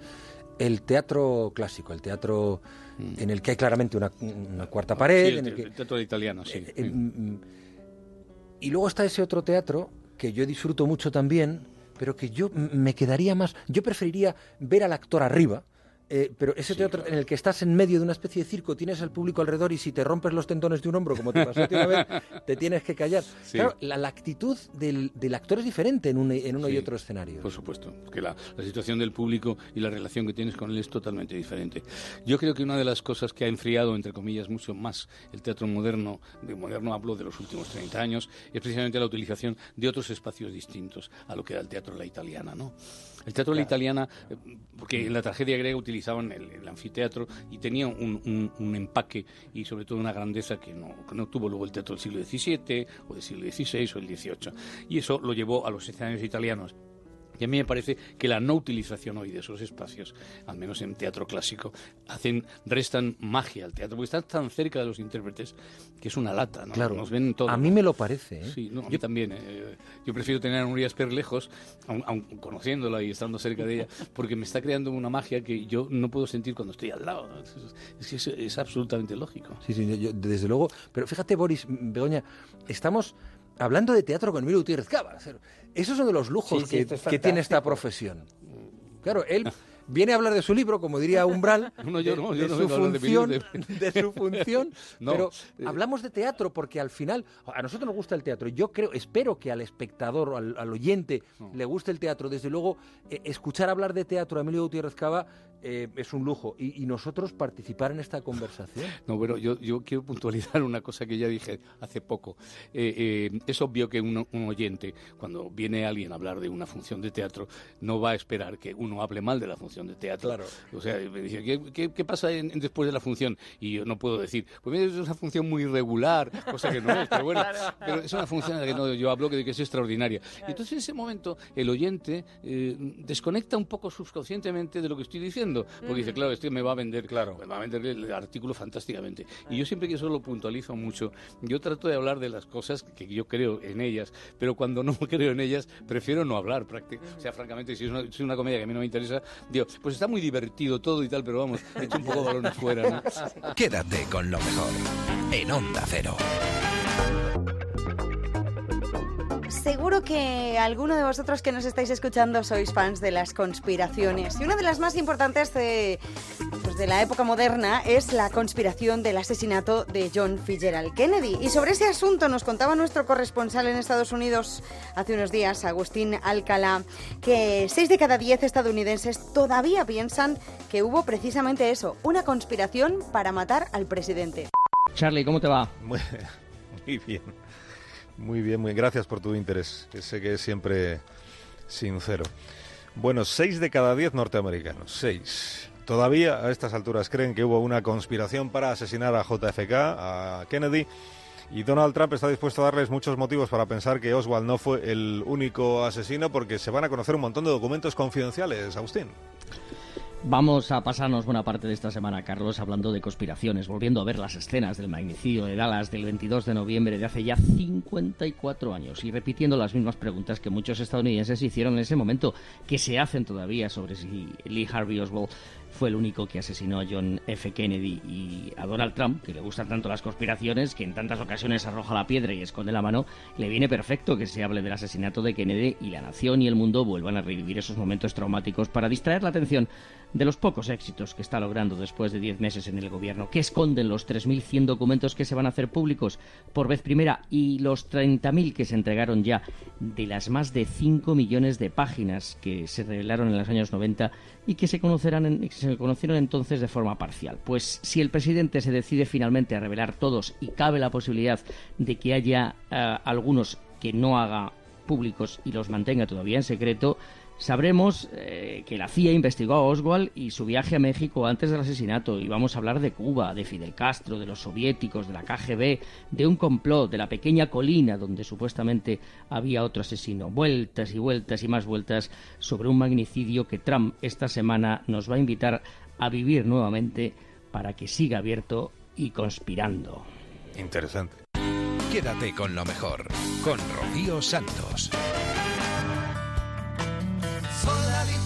el teatro clásico, el teatro en el que hay claramente una, una cuarta pared. Sí, el, en el que- el teatro italiano, sí. eh, mm, mm, y luego está ese otro teatro que yo disfruto mucho también, pero que yo me quedaría más. Yo preferiría ver al actor arriba. Eh, pero ese teatro en el que estás en medio de una especie de circo, tienes al público alrededor y si te rompes los tendones de un hombro, como te pasó a ti una vez, te tienes que callar. Sí. Claro, la, la actitud del, del actor es diferente en, un, en uno y otro escenario. Por supuesto, que la, la situación del público y la relación que tienes con él es totalmente diferente. Yo creo que una de las cosas que ha enfriado, entre comillas, mucho más el teatro moderno, de moderno hablo de los últimos 30 años, es precisamente la utilización de otros espacios distintos a lo que era el teatro la italiana, ¿no? El teatro de la italiana, eh, porque en la tragedia griega utilizaban el, el anfiteatro y tenía un, un- un empaque y sobre todo una grandeza que no, que no tuvo luego el teatro del siglo XVII o del siglo XVI o el XVIII. Y eso lo llevó a los escenarios italianos y a mí me parece que la no utilización hoy de esos espacios, al menos en teatro clásico, hacen, restan magia al teatro, porque están tan cerca de los intérpretes que es una lata, ¿no? Claro. Nos ven todo. A mí me lo parece. ¿eh? Sí, no, yo también. eh, yo prefiero tener a Nuria Esper lejos, aun, aun conociéndola y estando cerca de ella, porque me está creando una magia que yo no puedo sentir cuando estoy al lado. ¿no? Es, es que es, absolutamente lógico. Sí, sí, yo- desde luego. Pero fíjate, Boris, Begoña, estamos hablando de teatro con Emilio Gutiérrez Cava. Esos son de los lujos Sí, sí, que, esto es que tiene esta profesión. Claro, él viene a hablar de su libro, como diría Umbral, No, yo de, no, yo de no su función, de su función, No, pero eh, hablamos de teatro porque al final a nosotros nos gusta el teatro. Yo creo, espero que al espectador, o al, al oyente, le guste el teatro. Desde luego, eh, escuchar hablar de teatro a Emilio Gutiérrez Cava eh, es un lujo y, y nosotros participar en esta conversación. No, bueno, yo, yo quiero puntualizar una cosa que ya dije hace poco. Eh, eh, es obvio que uno- un oyente, cuando viene alguien a hablar de una función de teatro, no va a esperar que uno hable mal de la función de teatro. Claro. O sea, me dice, ¿qué, qué- qué pasa en- en después de la función? Y yo no puedo decir, pues mira, es una función muy irregular, cosa que no es, pero bueno, Claro. pero es una función en la que no, yo hablo que, que es extraordinaria. Y entonces en ese momento el oyente eh, desconecta un poco subconscientemente de lo que estoy diciendo, porque dice, claro, este me va a vender, claro, me va a vender el artículo fantásticamente. Y yo siempre que eso lo puntualizo mucho, yo trato de hablar de las cosas que yo creo en ellas, pero cuando no creo en ellas, prefiero no hablar. prácti- O sea, francamente, si es, una, si es una comedia que a mí no me interesa, digo, pues está muy divertido todo y tal, pero vamos, he hecho un poco balones fuera, ¿no? Quédate con lo mejor en Onda Cero. Seguro que alguno de vosotros que nos estáis escuchando sois fans de las conspiraciones. Y una de las más importantes de, pues, de la época moderna es la conspiración del asesinato de John Fitzgerald Kennedy. Y sobre ese asunto nos contaba nuestro corresponsal en Estados Unidos hace unos días, Agustín Alcalá, que 6 de cada 10 estadounidenses todavía piensan que hubo precisamente eso, una conspiración para matar al presidente. Charlie, ¿cómo te va? Muy, muy bien. Muy bien, muy gracias por tu interés, que sé que es siempre sincero. Bueno, seis de cada diez norteamericanos, seis. Todavía a estas alturas creen que hubo una conspiración para asesinar a JFK, a Kennedy, y Donald Trump está dispuesto a darles muchos motivos para pensar que Oswald no fue el único asesino porque se van a conocer un montón de documentos confidenciales, Agustín. Vamos a pasarnos buena parte de esta semana, Carlos, hablando de conspiraciones, volviendo a ver las escenas del magnicidio de Dallas del 22 de noviembre de hace ya 54 años y repitiendo las mismas preguntas que muchos estadounidenses hicieron en ese momento, que se hacen todavía sobre si Lee Harvey Oswald fue el único que asesinó a John F. Kennedy y a Donald Trump, que le gustan tanto las conspiraciones, que en tantas ocasiones arroja la piedra y esconde la mano, le viene perfecto que se hable del asesinato de Kennedy y la nación y el mundo vuelvan a revivir esos momentos traumáticos para distraer la atención de los pocos éxitos que está logrando después de 10 meses en el gobierno. ¿Qué esconden los 3.100 documentos que se van a hacer públicos por vez primera y los 30.000 que se entregaron ya de las más de 5 millones de páginas que se revelaron en los años 90 y que se, conocerán se conocieron entonces de forma parcial? Pues si el presidente se decide finalmente a revelar todos y cabe la posibilidad de que haya eh, algunos que no haga públicos y los mantenga todavía en secreto, sabremos eh, que la CIA investigó a Oswald y su viaje a México antes del asesinato. Y vamos a hablar de Cuba, de Fidel Castro, de los soviéticos, de la KGB, de un complot, de la pequeña colina donde supuestamente había otro asesino. Vueltas y vueltas y más vueltas sobre un magnicidio que Trump esta semana nos va a invitar a vivir nuevamente para que siga abierto y conspirando. Interesante. Quédate con lo mejor con Rocío Santos.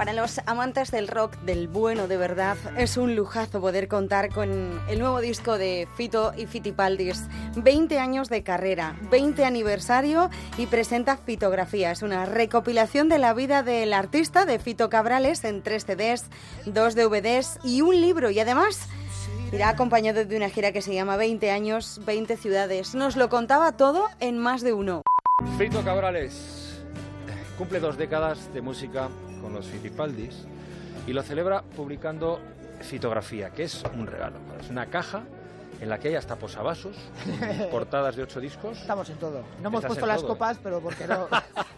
Para los amantes del rock del bueno de verdad, es un lujazo poder contar con el nuevo disco de Fito y Fitipaldis. 20 años de carrera, 20 aniversario y presenta Fitografías, una recopilación de la vida del artista de Fito Cabrales en tres CDs, dos DVDs y un libro. Y además irá acompañado de una gira que se llama 20 años, 20 ciudades. Nos lo contaba todo en más de uno. Fito Cabrales cumple dos décadas de música con los Fitipaldis y lo celebra publicando Fitografía, que es un regalo. Es una caja en la que hay hasta posavasos, portadas de ocho discos. Estamos en todo. No hemos puesto las todo, copas, pero porque no,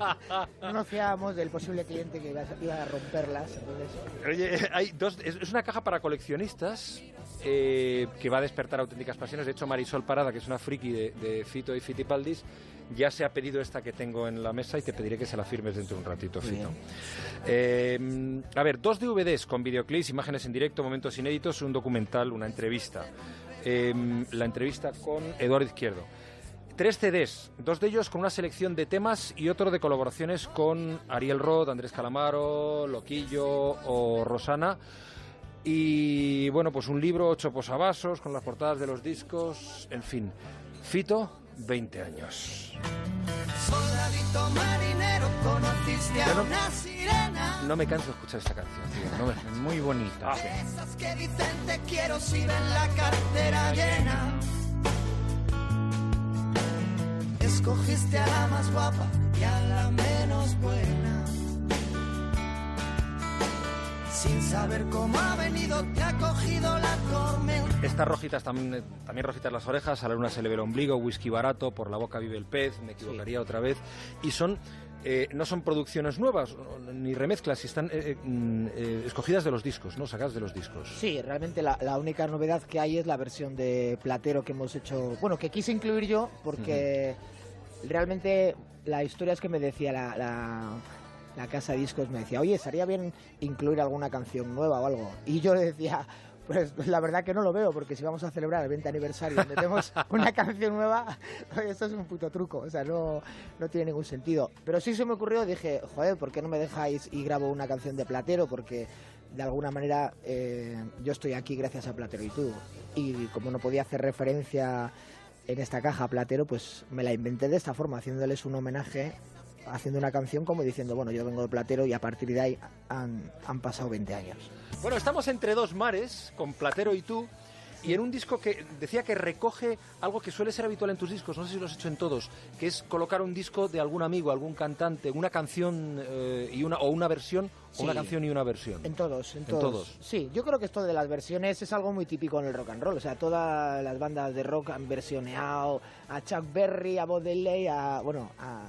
no nos fiábamos del posible cliente que iba a, iba a romperlas. Entonces, Oye, hay dos, es, una caja para coleccionistas eh, que va a despertar auténticas pasiones. De hecho, Marisol Parada, que es una friki de, de Fito y Fitipaldis, ya se ha pedido esta que tengo en la mesa y te pediré que se la firmes dentro de un ratito, Fito. Eh, a ver, dos DVDs con videoclips, imágenes en directo, momentos inéditos, un documental, una entrevista. Eh, la entrevista con Eduardo Izquierdo. Tres CDs, dos de ellos con una selección de temas y otro de colaboraciones con Ariel Roth, Andrés Calamaro, Loquillo o Rosana. Y bueno, pues un libro, ocho posavasos con las portadas de los discos, en fin. Fito, 20 años. A una sirena. No me canso de escuchar esta canción, tío. No me- es muy bonita. sí. Esas que dicen te quiero si ven la cartera llena. Escogiste a la más guapa y a la menos buena. Sin saber cómo ha venido, te ha cogido la tormenta. Estas rojitas también, también rojitas las orejas, a la luna se le ve el ombligo, whisky barato, por la boca vive el pez, me equivocaría otra vez. Y son, eh, no son producciones nuevas ni remezclas, están eh, eh, mm, eh, escogidas de los discos, ¿no? Sacadas de los discos. sí, realmente la, la única novedad que hay es la versión de Platero que hemos hecho, bueno, que quise incluir yo porque realmente la historia es que me decía la, la, la casa de discos, me decía, oye, estaría bien incluir alguna canción nueva o algo. Y yo le decía, pues la verdad que no lo veo, porque si vamos a celebrar el 20 aniversario y metemos una canción nueva, esto es un puto truco, o sea, no, no tiene ningún sentido. Pero sí se me ocurrió, dije, joder, ¿por qué no me dejáis y grabo una canción de Platero? Porque de alguna manera eh, yo estoy aquí gracias a Platero y tú. Y como no podía hacer referencia en esta caja a Platero, pues me la inventé de esta forma, haciéndoles un homenaje, haciendo una canción como diciendo, bueno, yo vengo de Platero y a partir de ahí han, han pasado 20 años. Bueno, estamos entre dos mares, con Platero y tú, y en un disco que decía que recoge algo que suele ser habitual en tus discos, no sé si lo has hecho en todos, que es colocar un disco de algún amigo, algún cantante, una canción eh, y una, o una versión, una canción y una versión. En todos, en En todos. todos. Sí, yo creo que esto de las versiones es algo muy típico en el rock and roll. O sea, todas las bandas de rock han versioneado a Chuck Berry, a Bob Dylan, a... Bueno, a...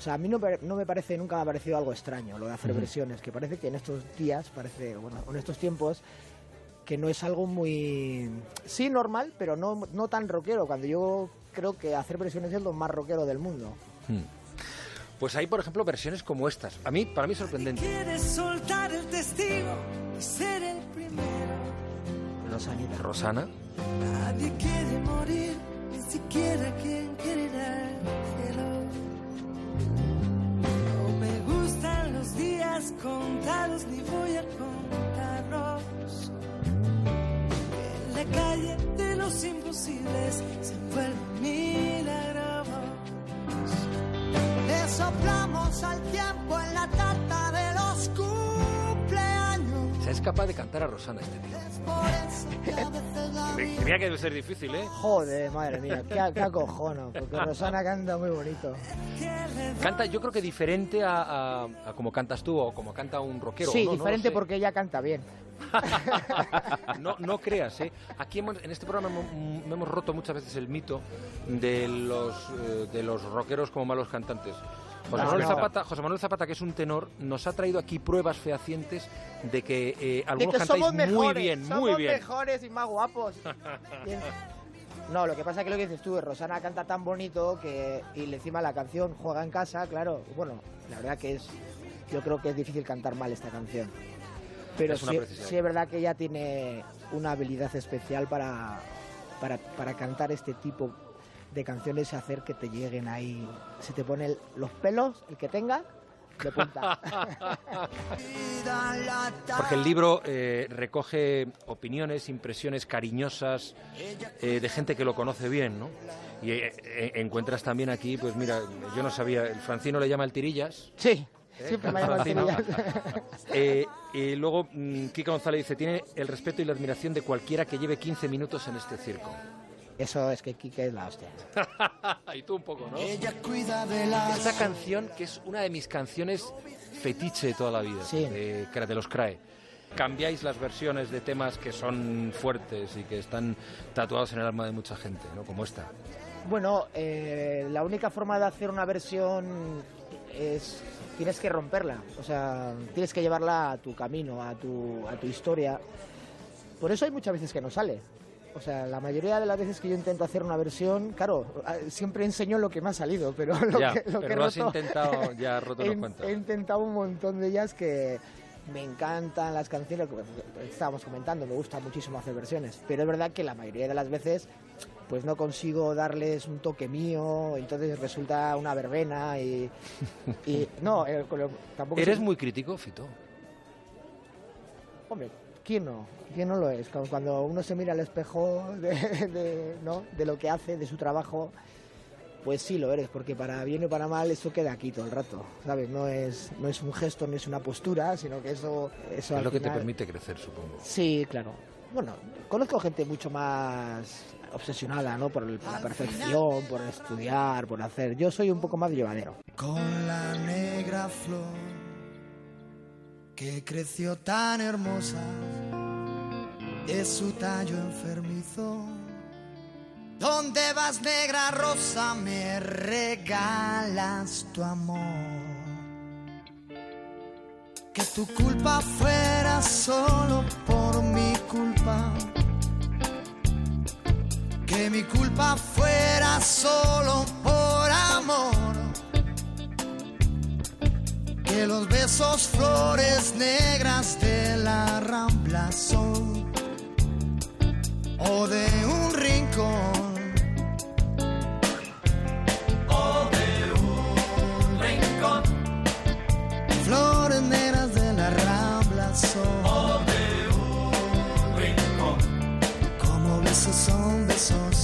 O sea, a mí no, me- no me parece, nunca me ha parecido algo extraño lo de hacer versiones, que parece que en estos días, parece, bueno, en estos tiempos, que no es algo muy... Sí, normal, pero no, no tan rockero, cuando yo creo que hacer versiones es lo más rockero del mundo. Hmm. Pues hay, por ejemplo, versiones como estas. A mí, para mí, sorprendente. Quieres soltar el testigo y ser el primero. Rosanita. Rosana. Nadie quiere morir, ni siquiera quien quiere me gustan los días contados, ni voy a contarlos. En la calle de los imposibles se envuelven milagros. Le soplamos al tiempo en la tarta de los cumpleaños. O sea, es capaz de cantar a Rosana este tío. Mira que debe ser difícil, ¿eh? Joder, madre mía, qué, qué acojono, porque Rosana canta muy bonito. Canta, yo creo que diferente a, a- a como cantas tú o como canta un rockero. Sí, ¿no? No lo diferente sé. porque ella canta bien. No, no creas, ¿eh? Aquí hemos- en este programa hemos, mm, hemos roto muchas veces el mito de los, eh, de los rockeros como malos cantantes. José Manuel. Zapata, José Manuel Zapata, que es un tenor, nos ha traído aquí pruebas fehacientes de que eh, De algunos que cantáis somos muy mejores, bien, somos muy bien. mejores y más guapos. No, lo que pasa es que lo que dices tú, Rosana canta tan bonito que y encima la canción juega en casa, claro. Bueno, la verdad que es, yo creo que es difícil cantar mal esta canción. Pero Es sí, sí es verdad que ella tiene una habilidad especial para, para, para cantar este tipo de canciones y hacer que te lleguen ahí. Se te ponen los pelos, el que tenga, de punta. Porque el libro eh, recoge opiniones, impresiones cariñosas eh, de gente que lo conoce bien, ¿no? Y eh, eh, encuentras también aquí, pues mira, yo no sabía, el Francino le llama el tirillas. Sí, siempre me llaman Francino. tirillas. Eh, y luego mm, Kika González dice, tiene el respeto y la admiración de cualquiera que lleve 15 minutos en este circo. Eso es que Kike es la hostia. y tú un poco, ¿no? Ella cuida de las Esta canción, que es una de mis canciones fetiche de toda la vida, de, Cra- de los CRAE. Cambiáis las versiones de temas que son fuertes y que están tatuados en el alma de mucha gente, ¿no? Como esta. Bueno, eh, la única forma de hacer una versión es tienes que romperla, o sea, tienes que llevarla a tu camino, a tu, a tu historia. Por eso hay muchas veces que no sale. O sea, la mayoría de las veces que yo intento hacer una versión, claro, siempre enseño lo que me ha salido, pero lo ya, que, lo pero que he has intentado, ya has roto he, he intentado un montón de ellas que me encantan las canciones, que estábamos comentando, me gusta muchísimo hacer versiones, pero es verdad que la mayoría de las veces pues no consigo darles un toque mío, entonces resulta una verbena y, y no, tampoco ¿Eres soy- muy crítico, Fito? Hombre, ¿quién no? ¿Quién no lo es? Cu- Cuando uno se mira al espejo de, de- ¿no? de lo que hace, de su trabajo, pues sí lo eres, porque para bien o para mal eso queda aquí todo el rato, ¿sabes? No es, no es un gesto, no es una postura, sino que eso... eso Es al lo que te permite crecer, supongo. Sí, claro. Bueno, conozco gente mucho más obsesionada, ¿no? Por, el- por la perfección, por estudiar, por hacer. Yo soy un poco más llevadero. con la negra flor que creció tan hermosa es su tallo enfermizo. ¿Dónde vas, negra rosa? Me regalas tu amor. Que tu culpa fuera solo por mi culpa. Que mi culpa fuera solo por amor. Que los besos flores negras de la rambla son. O de un rincón. O de un rincón. Flores negras de la rambla son. O de un rincón. Como besos son, besos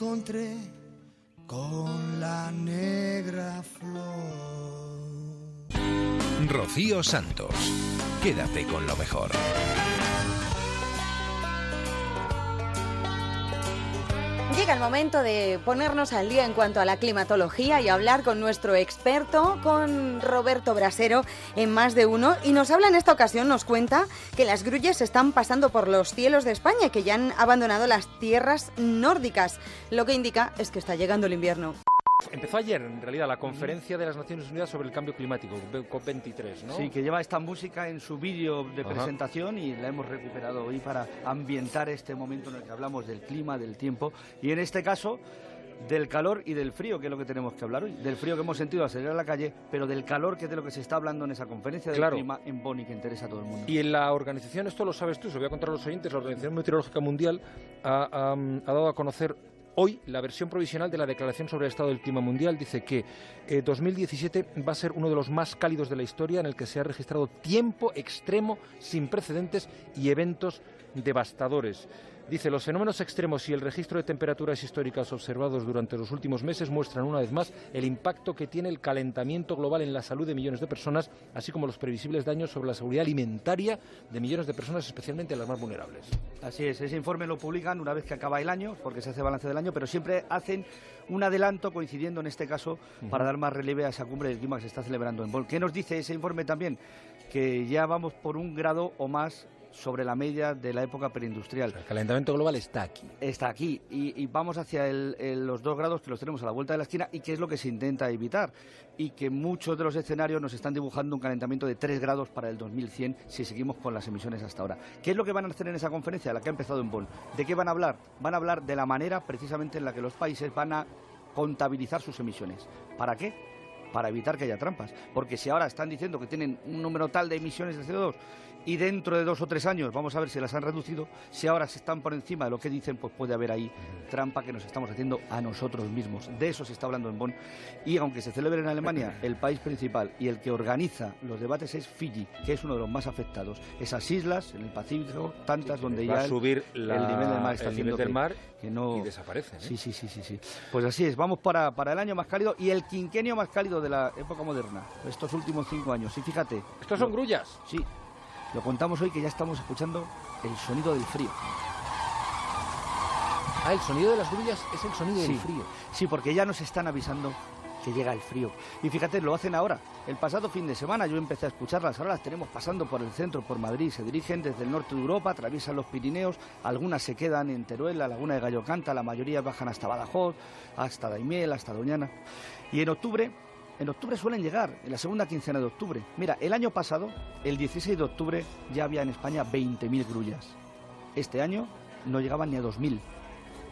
encontré con la negra flor. Rocío Santos. Quédate con lo mejor. El momento de ponernos al día en cuanto a la climatología y hablar con nuestro experto, con Roberto Brasero, en más de uno. Y nos habla en esta ocasión, nos cuenta que las grullas están pasando por los cielos de España y que ya han abandonado las tierras nórdicas. Lo que indica es que está llegando el invierno. Empezó ayer, en realidad, la conferencia de las Naciones Unidas sobre el cambio climático, COP23, ¿no? Sí, que lleva esta música en su vídeo de Ajá. presentación y la hemos recuperado hoy para ambientar este momento en el que hablamos del clima, del tiempo y en este caso del calor y del frío, que es lo que tenemos que hablar hoy. Del frío que hemos sentido al salir a la calle, pero del calor que es de lo que se está hablando en esa conferencia del Claro. clima en Bonn y que interesa a todo el mundo. Y en la organización, esto lo sabes tú, se lo voy a contar a los oyentes, la Organización Meteorológica Mundial ha, ha- ha dado a conocer hoy la versión provisional de la Declaración sobre el Estado del Clima Mundial. Dice que eh, 2017 va a ser uno de los más cálidos de la historia en el que se ha registrado tiempo extremo sin precedentes y eventos devastadores. Dice, los fenómenos extremos y el registro de temperaturas históricas observados durante los últimos meses muestran una vez más el impacto que tiene el calentamiento global en la salud de millones de personas, así como los previsibles daños sobre la seguridad alimentaria de millones de personas, especialmente las más vulnerables. Así es, ese informe lo publican una vez que acaba el año, porque se hace balance del año, pero siempre hacen un adelanto coincidiendo en este caso para dar más relieve a esa cumbre del clima que se está celebrando en Bonn. ¿Qué nos dice ese informe también? Que ya vamos por un grado o más sobre la media de la época preindustrial. El calentamiento global está aquí. Está aquí y, y vamos hacia el- el- los dos grados que los tenemos a la vuelta de la esquina y que es lo que se intenta evitar y que muchos de los escenarios nos están dibujando un calentamiento de 3 grados para el 2100 si seguimos con las emisiones hasta ahora. ¿Qué es lo que van a hacer en esa conferencia, la que ha empezado en Bonn? ¿De qué van a hablar? Van a hablar de la manera precisamente en la que los países van a contabilizar sus emisiones. ¿Para qué? Para evitar que haya trampas. Porque si ahora están diciendo que tienen un número tal de emisiones de CO2 y dentro de dos o tres años vamos a ver si las han reducido, si ahora se están por encima de lo que dicen, pues puede haber ahí trampa que nos estamos haciendo a nosotros mismos. De eso se está hablando en Bonn. Y aunque se celebre en Alemania, el país principal y el que organiza los debates es Fiji, que es uno de los más afectados. Esas islas en el Pacífico, tantas donde va ya a el- subir el nivel del mar está el nivel del que- mar que no y desaparecen, ¿eh? Sí, sí, sí, sí, sí. Pues así es, vamos para, para el año más cálido y el quinquenio más cálido de la época moderna, estos últimos cinco años. Y fíjate. ¿Estos son grullas? Sí. Lo contamos hoy que ya estamos escuchando el sonido del frío. Ah, el sonido de las grullas es el sonido Sí, del frío. Sí, porque ya nos están avisando que llega el frío. Y fíjate, lo hacen ahora. El pasado fin de semana yo empecé a escucharlas, ahora las tenemos pasando por el centro, por Madrid, se dirigen desde el norte de Europa, atraviesan los Pirineos, algunas se quedan en Teruel, la Laguna de Gallo Canta, la mayoría bajan hasta Badajoz, hasta Daimiel, hasta Doñana. Y en octubre, en octubre suelen llegar, en la segunda quincena de octubre. Mira, el año pasado, el 16 de octubre, ya había en España 20.000 grullas. Este año no llegaban ni a 2.000.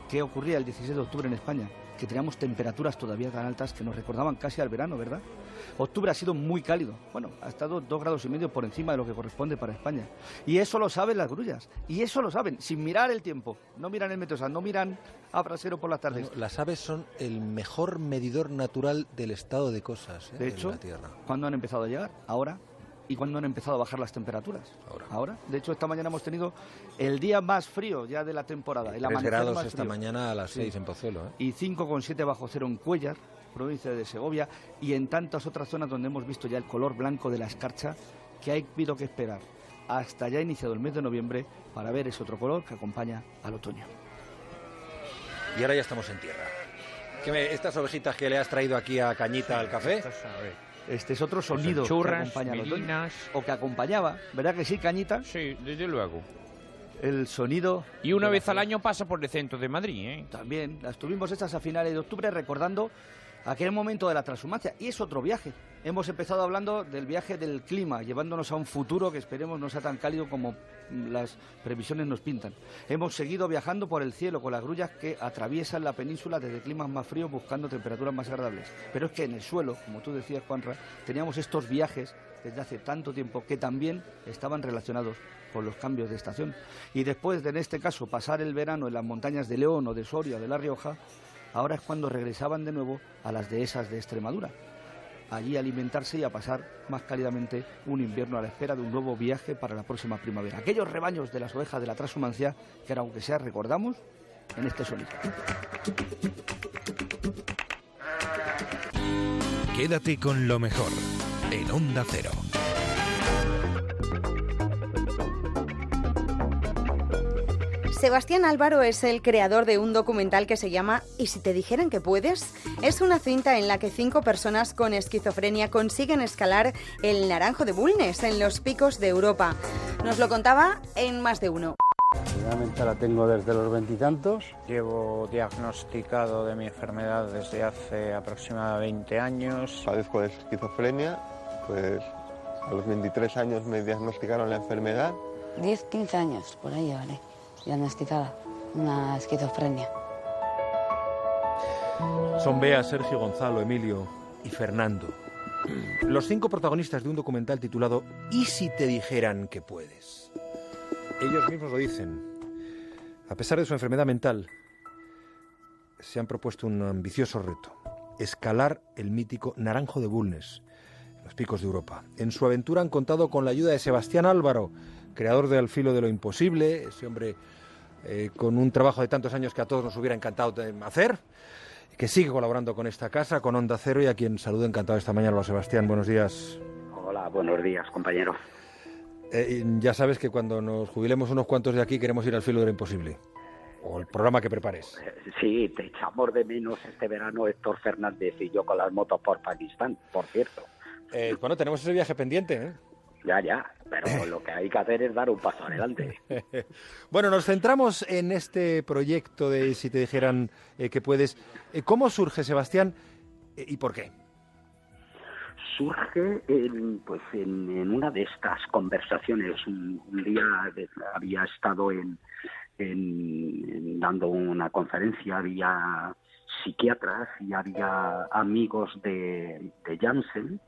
¿Qué ocurría el 16 de octubre en España? Que teníamos temperaturas todavía tan altas que nos recordaban casi al verano, ¿verdad? Octubre ha sido muy cálido. Bueno, ha estado dos grados y medio por encima de lo que corresponde para España. Y eso lo saben las grullas. Y eso lo saben, sin mirar el tiempo. No miran el meteosat, no miran a Brasero por las tardes. Bueno, las aves son el mejor medidor natural del estado de cosas ¿eh? De en la Tierra. ¿cuándo han empezado a llegar? Ahora. ¿Y cuándo han empezado a bajar las temperaturas? Ahora. De hecho, esta mañana hemos tenido el día más frío ya de la temporada. El 3 amanecer grados más esta frío. mañana a las Sí. 6 en Pozuelo. ¿eh? y 5,7 bajo cero en Cuellar, provincia de Segovia, y en tantas otras zonas donde hemos visto ya el color blanco de la escarcha, que hay habido que esperar hasta ya iniciado el mes de noviembre para ver ese otro color que acompaña al otoño. Y ahora ya estamos en tierra. ¿Qué me- estas ovejitas que le has traído aquí a Cañita al café? Este es otro sonido que churras, acompaña otoño, melinas. o que acompañaba, ¿verdad que sí, Cañita? Sí, desde luego. El sonido... Y una vez al año pasa por el centro de Madrid, ¿eh? También, las tuvimos estas a finales de octubre recordando aquel momento de la transhumancia. Y es otro viaje. Hemos empezado hablando del viaje del clima, llevándonos a un futuro que esperemos no sea tan cálido como las previsiones nos pintan. Hemos seguido viajando por el cielo con las grullas que atraviesan la península desde climas más fríos buscando temperaturas más agradables. Pero es que en el suelo, como tú decías, Juanra, teníamos estos viajes desde hace tanto tiempo que también estaban relacionados con los cambios de estación. Y después de, en este caso, pasar el verano en las montañas de León o de Soria o de La Rioja, ahora es cuando regresaban de nuevo a las dehesas de Extremadura. Allí a alimentarse y a pasar más cálidamente un invierno a la espera de un nuevo viaje para la próxima primavera. Aquellos rebaños de las ovejas de la transhumancia que, aunque sea, recordamos en este solito. Quédate con lo mejor en Onda Cero. Sebastián Álvaro es el creador de un documental que se llama ¿Y si te dijeran que puedes? Es una cinta en la que cinco personas con esquizofrenia consiguen escalar el naranjo de Bulnes en los picos de Europa. Nos lo contaba en más de uno. Realmente la tengo desde los veintitantos. Llevo diagnosticado de mi enfermedad desde hace aproximadamente 20 años. Padezco de esquizofrenia, pues a los 23 años me diagnosticaron la enfermedad. 10, 15 años, por ahí, vale, diagnosticada, una esquizofrenia. Son Bea, Sergio, Gonzalo, Emilio y Fernando. Los cinco protagonistas de un documental titulado ¿Y si te dijeran que puedes? Ellos mismos lo dicen. A pesar de su enfermedad mental, se han propuesto un ambicioso reto. Escalar el mítico Naranjo de Bulnes, en los picos de Europa. En su aventura han contado con la ayuda de Sebastián Álvaro, creador de Al filo de lo imposible, ese hombre eh, con un trabajo de tantos años que a todos nos hubiera encantado hacer, que sigue colaborando con esta casa, con Onda Cero, y a quien saludo encantado esta mañana. Hola Sebastián, buenos días. Hola, buenos días, compañero. Eh, ya sabes que cuando nos jubilemos unos cuantos de aquí queremos ir al filo de lo imposible. O el programa que prepares. Sí, te echamos de menos este verano Héctor Fernández y yo con las motos por Pakistán, por cierto. Eh, bueno, tenemos ese viaje pendiente, ¿eh? Ya, ya, pero lo que hay que hacer es dar un paso adelante. bueno, nos centramos en este proyecto de Si te dijeran eh, que puedes. Eh, ¿Cómo surge, Sebastián, eh, y por qué? surge en, pues en, en una de estas conversaciones. Un, un día había estado en- en dando una conferencia, había psiquiatras y había amigos de, de Janssen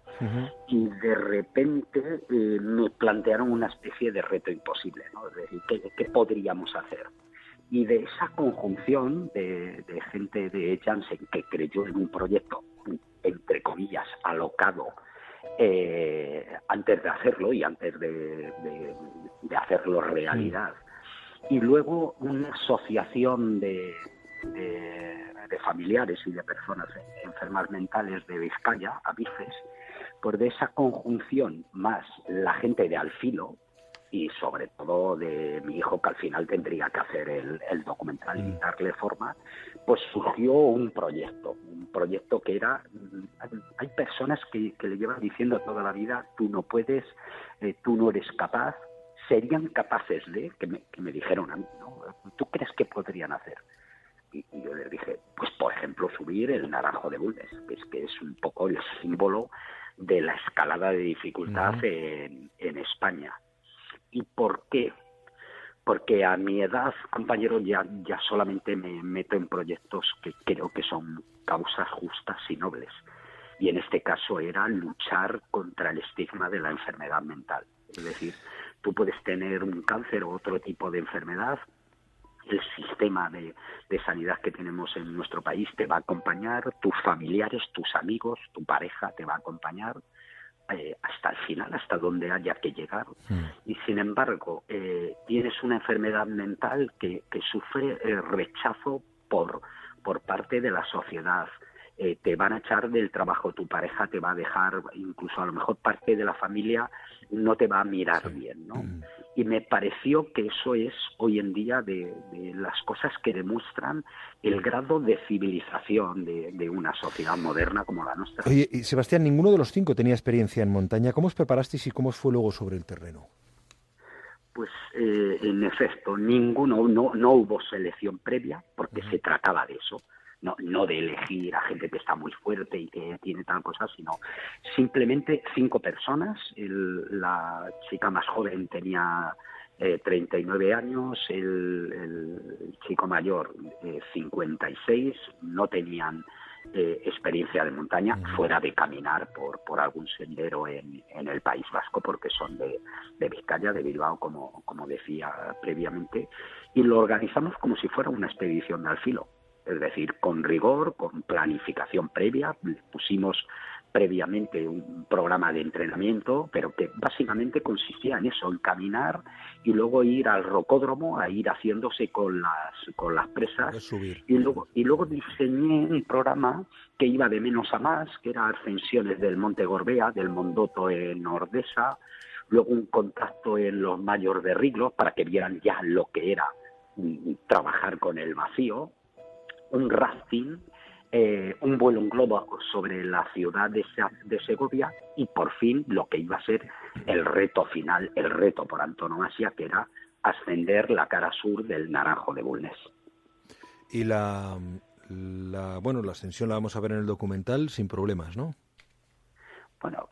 y de repente eh, me plantearon una especie de reto imposible, ¿no? Es decir, ¿qué, qué podríamos hacer? Y de esa conjunción de, de gente de Janssen que creyó en un proyecto, entre comillas, alocado, eh, antes de hacerlo y antes de, de- de hacerlo realidad. Y luego una asociación de, de- de familiares y de personas enfermas mentales de Vizcaya, Avices, pues de esa conjunción más la gente de Alfilo y sobre todo de mi hijo que al final tendría que hacer el, el documental y darle forma, pues surgió un proyecto, un proyecto que era, mm, hay personas que, que le llevan diciendo toda la vida, tú no puedes, eh, tú no eres capaz, serían capaces de, que me, que me dijeron a mí, ¿no? ¿tú crees que podrían hacer? Y, y yo les dije, pues por ejemplo subir el naranjo de Bulnes, que es que es un poco el símbolo de la escalada de dificultad en, en España. ¿Y por qué? Porque a mi edad, compañero, ya, ya solamente me meto en proyectos que creo que son causas justas y nobles. Y en este caso era luchar contra el estigma de la enfermedad mental. Es decir, tú puedes tener un cáncer o otro tipo de enfermedad, el sistema de, de sanidad que tenemos en nuestro país te va a acompañar, tus familiares, tus amigos, tu pareja te va a acompañar eh, hasta el final, hasta donde haya que llegar. Y sin embargo, eh, tienes una enfermedad mental que, que sufre eh, rechazo por, por parte de la sociedad. Eh, te van a echar del trabajo, tu pareja te va a dejar, incluso a lo mejor parte de la familia no te va a mirar bien, ¿no? Y me pareció que eso es hoy en día de, de las cosas que demuestran el grado de civilización de, de una sociedad moderna como la nuestra. Oye, y Sebastián, ninguno de los cinco tenía experiencia en montaña. ¿Cómo os preparasteis y cómo os fue luego sobre el terreno? Pues eh, en efecto, ninguno, no, no hubo selección previa porque se trataba de eso. No, no de elegir a gente que está muy fuerte y que tiene tal cosa, sino simplemente cinco personas. El- la chica más joven tenía eh, 39 años, el, el chico mayor eh, 56, no tenían eh, experiencia de montaña fuera de caminar por, por algún sendero en, en el País Vasco, porque son de, de Vizcaya, de Bilbao, como, como decía previamente, y lo organizamos como si fuera una expedición de alfilo, es decir, con rigor, con planificación previa, pusimos previamente un programa de entrenamiento, pero que básicamente consistía en eso, en caminar y luego ir al rocódromo a ir haciéndose con las con las presas. Y luego y luego diseñé un programa que iba de menos a más, que era ascensiones del Monte Gorbea, del Mondoto en Ordesa, luego un contacto en los mayores de Riglos para que vieran ya lo que era trabajar con el vacío, un rafting eh, un vuelo en globo sobre la ciudad de, de, Segovia y por fin lo que iba a ser el reto final, el reto por antonomasia, que era ascender la cara sur del Naranjo de Bulnes. Y la, la, bueno, la ascensión la vamos a ver en el documental sin problemas, ¿no? Bueno,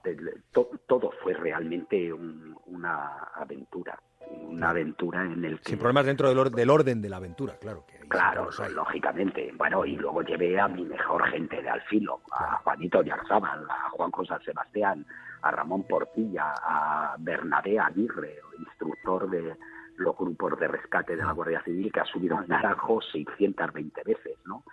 todo fue realmente una aventura una aventura en el que... Sin problemas dentro del, del orden de la aventura, claro. Que claro, lógicamente. Bueno, y luego llevé a mi mejor gente de Alfilo, a Juanito Yarzábal, a Juan José Sebastián, a Ramón Portilla, a Bernabé Aguirre, instructor de los grupos de rescate de la Guardia Civil, que ha subido al Naranjo 620 veces, ¿no?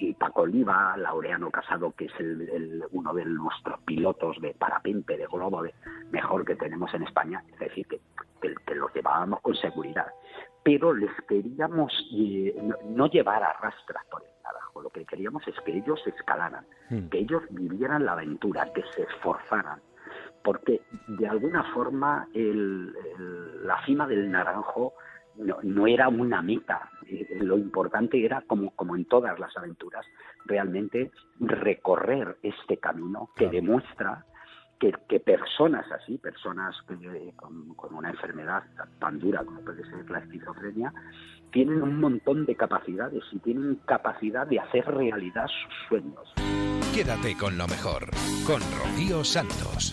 Y Paco Oliva, Laureano Casado, que es el, uno de nuestros pilotos de parapente, de globo de mejor que tenemos en España, es decir, que, que, los llevábamos con seguridad. Pero les queríamos eh, no, llevar a rastras por el lo que queríamos es que ellos escalaran, hmm. que ellos vivieran la aventura, que se esforzaran, porque de alguna forma la cima del Naranjo no, no, era una meta. Eh, lo importante era, como, como en todas las aventuras, realmente recorrer este camino que demuestra que, que, personas así, personas con, con, una enfermedad tan dura como puede ser la esquizofrenia, tienen un montón de capacidades y tienen capacidad de hacer realidad sus sueños. Quédate con lo mejor, con Rocío Santos.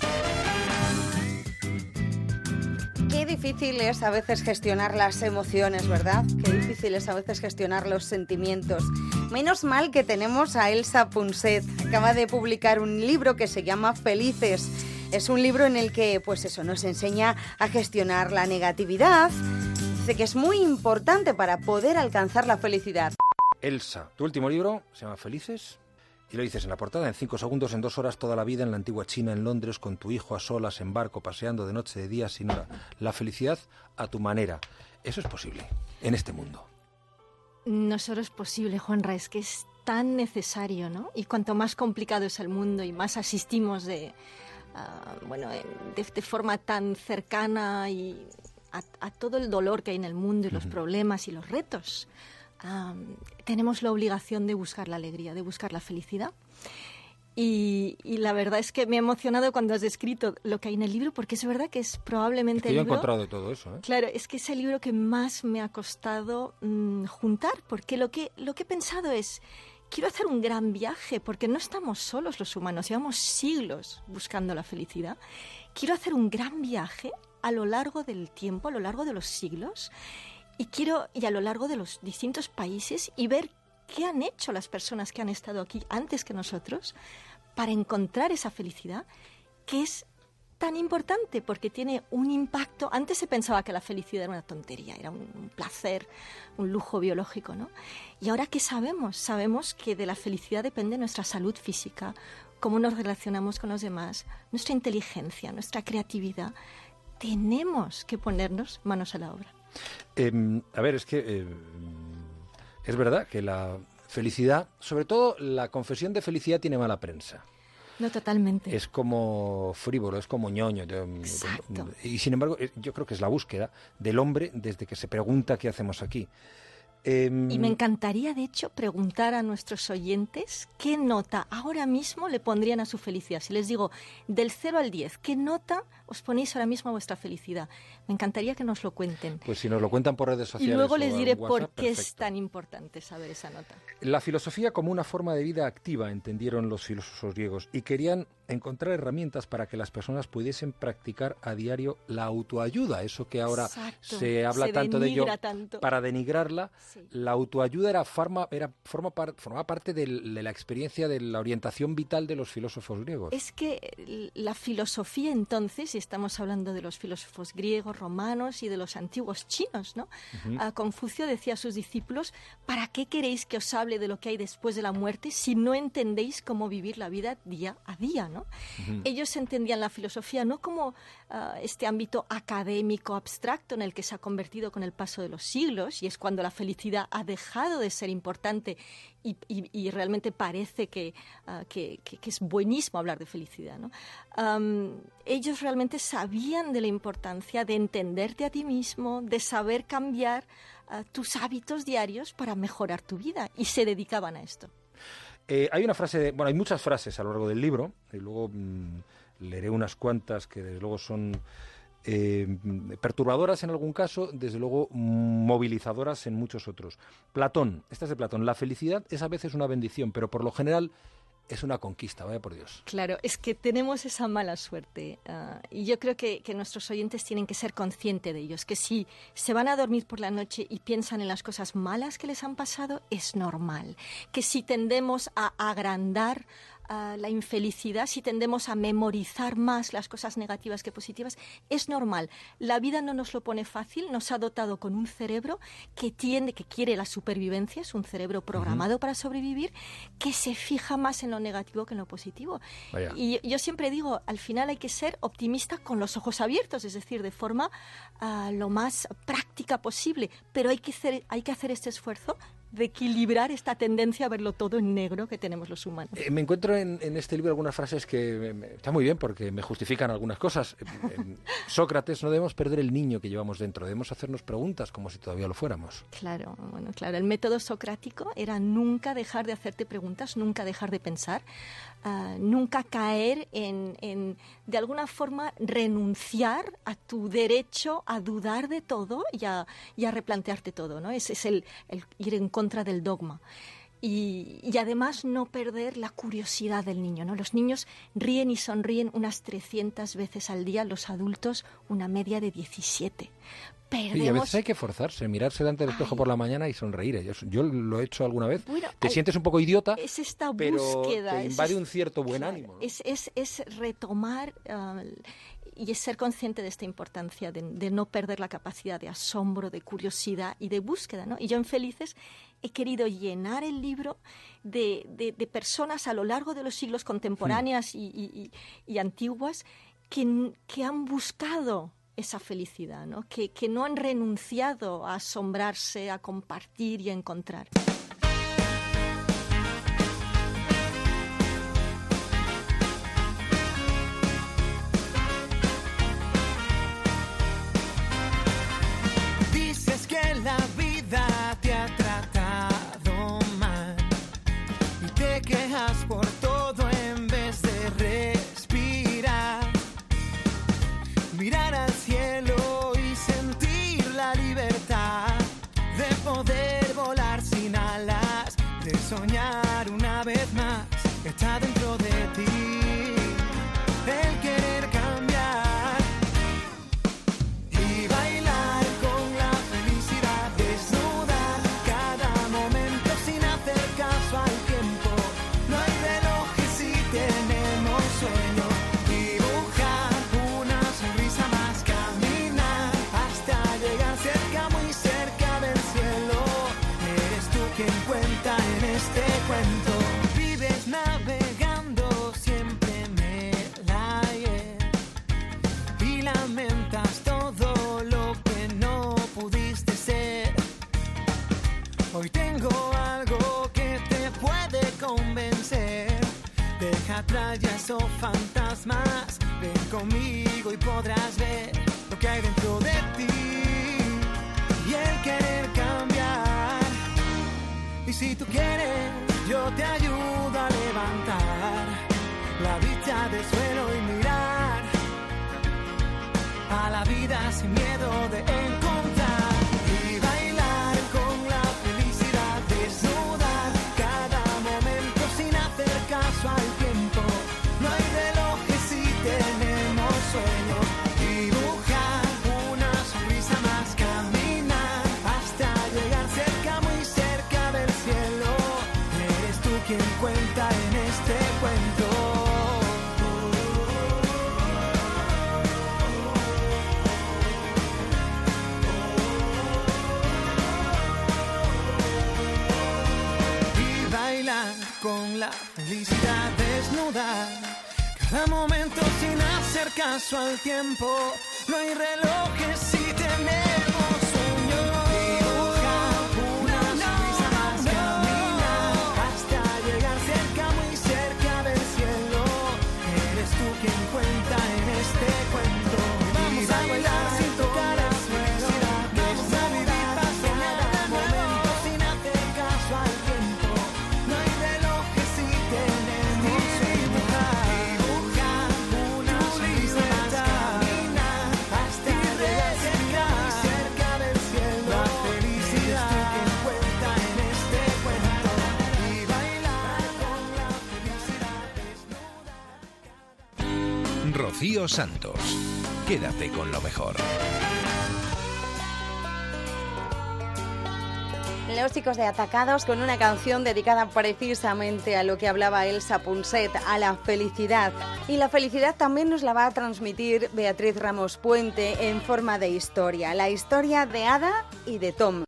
Qué difícil es a veces gestionar las emociones, ¿verdad? Qué difícil es a veces gestionar los sentimientos. Menos mal que tenemos a Elsa Punset. Acaba de publicar un libro que se llama Felices. Es un libro en el que, pues eso, nos enseña a gestionar la negatividad. Dice que es muy importante para poder alcanzar la felicidad. Elsa, tu último libro se llama Felices. Y lo dices en la portada, en cinco segundos, en dos horas, toda la vida en la antigua China, en Londres, con tu hijo a solas, en barco, paseando de noche, de día, sin hora. La felicidad a tu manera. Eso es posible en este mundo. No solo es posible, Juanra, es que es tan necesario, ¿no? Y cuanto más complicado es el mundo y más asistimos de, ah, bueno, de, forma tan cercana y a, todo el dolor que hay en el mundo y los problemas y los retos tenemos la obligación de buscar la alegría, de buscar la felicidad. Y, la verdad es que me ha emocionado cuando has descrito lo que hay en el libro, porque es verdad que es probablemente el libro... he encontrado todo eso. ¿eh? Claro, es que es el libro que más me ha costado mm, juntar, porque lo que, lo que he pensado es, quiero hacer un gran viaje, porque no estamos solos los humanos, llevamos siglos buscando la felicidad. Quiero hacer un gran viaje a lo largo del tiempo, a lo largo de los siglos, y quiero ir a lo largo de los distintos países y ver qué han hecho las personas que han estado aquí antes que nosotros para encontrar esa felicidad que es tan importante porque tiene un impacto. Antes se pensaba que la felicidad era una tontería, era un placer, un lujo biológico, ¿no? Y ahora qué sabemos? Sabemos que de la felicidad depende nuestra salud física, cómo nos relacionamos con los demás, nuestra inteligencia, nuestra creatividad. Tenemos que ponernos manos a la obra. Em, a ver, es que em, es verdad que la felicidad, sobre todo la confesión de felicidad tiene mala prensa. No, totalmente. Es como frívolo, es como ñoño. Y sin embargo, eh, yo creo que es la búsqueda del hombre desde que se pregunta qué hacemos aquí. Em, y me encantaría, de hecho, preguntar a nuestros oyentes qué nota ahora mismo le pondrían a su felicidad. Si les digo del 0 al 10, ¿qué nota os ponéis ahora mismo a vuestra felicidad? Me encantaría que nos lo cuenten. Pues si nos lo cuentan por redes sociales. Y luego les diré por qué es tan importante saber esa nota. La filosofía como una forma de vida activa, entendieron los filósofos griegos, y querían encontrar herramientas para que las personas pudiesen practicar a diario la autoayuda, eso que ahora se habla tanto de ello para denigrarla. la autoayuda era forma, era, forma formaba parte del- de la experiencia de la orientación vital de los filósofos griegos. Es que eh, la filosofía entonces, estamos hablando de los filósofos griegos, romanos y de los antiguos chinos, ¿no? Ah, Confucio decía a sus discípulos, ¿para qué queréis que os hable de lo que hay después de la muerte si no entendéis cómo vivir la vida día a día, ¿no? Ellos entendían la filosofía no como ah, este ámbito académico abstracto en el que se ha convertido con el paso de los siglos y es cuando la felicidad ha dejado de ser importante y, y- y realmente parece que, ah, que- que- que es buenísimo hablar de felicidad. ¿no? Am, ellos realmente sabían de la importancia de entenderte a ti mismo, de saber cambiar ah, tus hábitos diarios para mejorar tu vida y se dedicaban a esto. Eh, hay una frase, de- bueno, hay muchas frases a lo largo del libro, y luego mm, leeré unas cuantas que desde luego son eh, perturbadoras en algún caso, desde luego movilizadoras en muchos otros. Platón, esta es de Platón, la felicidad es a veces una bendición, pero por lo general es una conquista, vaya por Dios. Claro, es que tenemos esa mala suerte ah, y yo creo que, que nuestros oyentes tienen que ser conscientes de ellos, que si se van a dormir por la noche y piensan en las cosas malas que les han pasado, es normal, que si tendemos a agrandar la infelicidad, si tendemos a memorizar más las cosas negativas que positivas, es normal. La vida no nos lo pone fácil, nos ha dotado con un cerebro que tiende, que quiere la supervivencia, es un cerebro programado para sobrevivir, que se fija más en lo negativo que en lo positivo. Vaya. Y yo siempre digo, al final hay que ser optimista con los ojos abiertos, es decir, de forma ah, lo más práctica posible, pero hay que hacer, hay que hacer este esfuerzo de equilibrar esta tendencia a verlo todo en negro que tenemos los humanos. Eh, me encuentro en, en este libro algunas frases que me- me- está muy bien porque me justifican algunas cosas. Eh, Sócrates, no debemos perder el niño que llevamos dentro, debemos hacernos preguntas como si todavía lo fuéramos. Claro, bueno, claro. El método socrático era nunca dejar de hacerte preguntas, nunca dejar de pensar, ah, nunca caer en, en, de alguna forma, renunciar a tu derecho a dudar de todo y a, y a replantearte todo, ¿no? Ese es el, el ir en contra del dogma. Y, y además no perder la curiosidad del niño, ¿no? Los niños ríen y sonríen unas 300 veces al día, los adultos una media de 17. Perdemos Y a veces hay que forzarse, mirarse delante del espejo por la mañana y sonreír. Yo, yo lo he hecho alguna vez. Bueno, te hay- sientes un poco idiota, es esta pero búsqueda. te es invade es- un cierto buen ánimo. ¿no? Es, es, es retomar ah, y es ser consciente de esta importancia, de, no perder la capacidad de asombro, de curiosidad y de búsqueda. ¿no? Y yo en Felices he querido llenar el libro de, de- personas a lo largo de los siglos contemporáneas y, y- y- antiguas que, que han buscado esa felicidad, ¿no? Que, que no han renunciado a asombrarse, a compartir y a encontrar. Que está Ya esos fantasmas. Ven conmigo y podrás ver lo que hay dentro de ti y el querer cambiar. Y si tú quieres, yo te ayudo a levantar la vista del suelo y mirar a la vida sin miedo de encontrar felicidad desnuda. Cada momento sin hacer caso al tiempo. No hay relojes Santos. Quédate con lo mejor. Los chicos de Atacados con una canción dedicada precisamente a lo que hablaba Elsa Punset, a la felicidad. Y la felicidad también nos la va a transmitir Beatriz Ramos Puente en forma de historia, la historia de Ada y de Tom.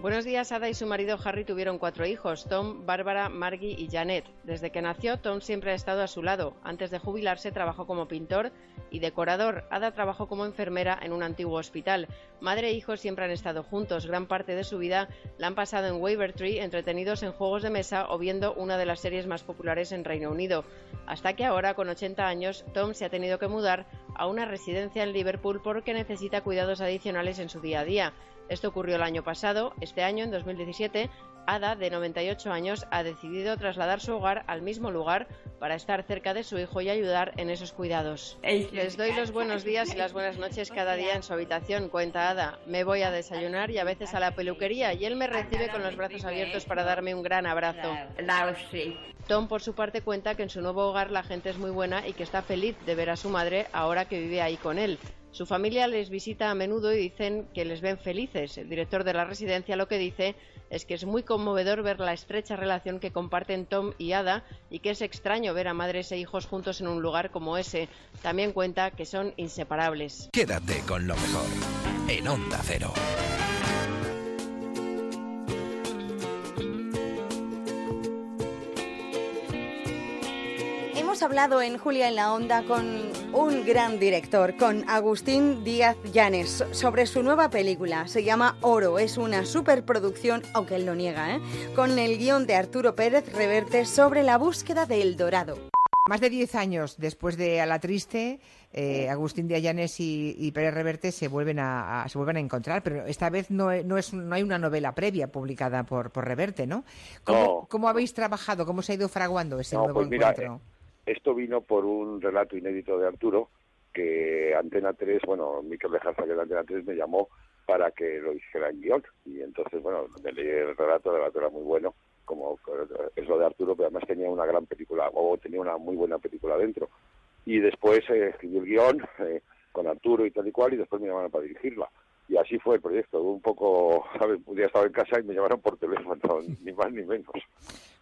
Buenos días, Ada y su marido Harry tuvieron cuatro hijos, Tom, Bárbara, Margie y Janet. Desde que nació, Tom siempre ha estado a su lado. Antes de jubilarse, trabajó como pintor y decorador. Ada trabajó como enfermera en un antiguo hospital. Madre e hijo siempre han estado juntos. Gran parte de su vida la han pasado en Wavertree, entretenidos en juegos de mesa o viendo una de las series más populares en Reino Unido. Hasta que ahora, con 80 años, Tom se ha tenido que mudar a una residencia en Liverpool porque necesita cuidados adicionales en su día a día. Esto ocurrió el año pasado. Este año, en 2017, Ada, de 98 años, ha decidido trasladar su hogar al mismo lugar para estar cerca de su hijo y ayudar en esos cuidados. Les doy los buenos días y las buenas noches cada día en su habitación, cuenta Ada. Me voy a desayunar y a veces a la peluquería y él me recibe con los brazos abiertos para darme un gran abrazo. Tom, por su parte, cuenta que en su nuevo hogar la gente es muy buena y que está feliz de ver a su madre ahora que vive ahí con él. Su familia les visita a menudo y dicen que les ven felices. El director de la residencia lo que dice es que es muy conmovedor ver la estrecha relación que comparten Tom y Ada y que es extraño ver a madres e hijos juntos en un lugar como ese. También cuenta que son inseparables. Quédate con lo mejor. En Onda Cero. Hemos hablado en Julia en la Onda con un gran director, con Agustín Díaz Llanes, sobre su nueva película. Se llama Oro, es una superproducción, aunque él lo niega, ¿eh? con el guion de Arturo Pérez Reverte sobre la búsqueda del dorado. Más de 10 años después de A la Triste, eh, Agustín de Allanes y, y Pérez Reverte se vuelven a, a- se vuelven a encontrar, pero esta vez no, no, es, no hay una novela previa publicada por, por Reverte, ¿no? ¿Cómo, No. cómo habéis trabajado? ¿Cómo se ha ido fraguando ese No, nuevo pues mira, encuentro? eh, esto vino por un relato inédito de Arturo, que Antena 3, bueno, Miquel Lejarza, que de Antena 3, me llamó para que lo hiciera en guion. Y entonces, bueno, me leí el relato, el relato era muy bueno, como es lo de Arturo, pero además tenía una gran película, o tenía una muy buena película dentro. Y después eh, escribí el guion eh, con Arturo y tal y cual, y después me llamaron para dirigirla. Y así fue el proyecto, un poco, ¿sabes? Un día estaba en casa y me llamaron por teléfono, ni más ni menos.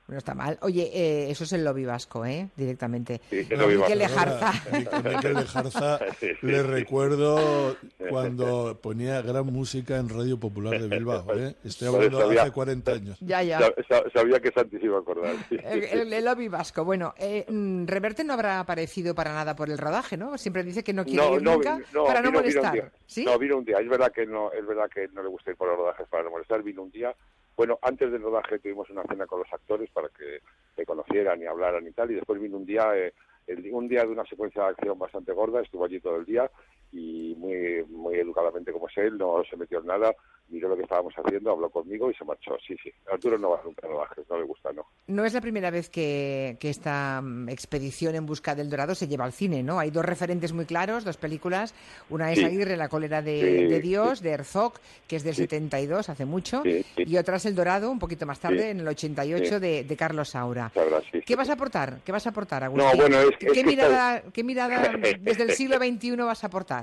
No está mal. Oye, eh, eso es el lobby vasco, ¿eh? Directamente. Sí, No, Miquel Lejarza. A Miquel Lejarza le recuerdo cuando ponía gran música en Radio Popular de Bilbao. ¿eh? Estoy Pues hablando de sabía- hace 40 años. Ya, ya. Sa- sa- Sabía que Santi se iba a acordar. sí. El, el- el lobby vasco. Bueno, eh, mm, Reverte no habrá aparecido para nada por el rodaje, ¿no? Siempre dice que no quiere ir nunca vi- no, para no vino- un molestar. No, vino un día. Es verdad que no, es verdad que no le gusta ir por los rodajes para no molestar. Vino un día. Bueno, antes del rodaje tuvimos una cena con los actores para que se conocieran y hablaran y tal. Y después vino un día, eh, un día de una secuencia de acción bastante gorda. Estuvo allí todo el día y muy, muy educadamente como es él, no se metió en nada. Miró lo que estábamos haciendo, habló conmigo y se marchó. Sí, sí. Arturo no va nunca a no le gusta, no. No es la primera vez que, que esta mm, expedición en busca del dorado se lleva al cine, ¿no? Hay dos referentes muy claros, dos películas. Una es Sí. Aguirre, La cólera de, Sí, de Dios, sí. de Herzog, que es del Sí. 72, hace mucho. Y otra es El Dorado, un poquito más tarde, en el 88, Sí. de, de Carlos Saura. ¿Qué vas a aportar? ¿Qué vas a aportar, Agustín? No, bueno, es- ¿Qué, es que mirada, ¿Qué mirada desde el siglo XXI vas a aportar?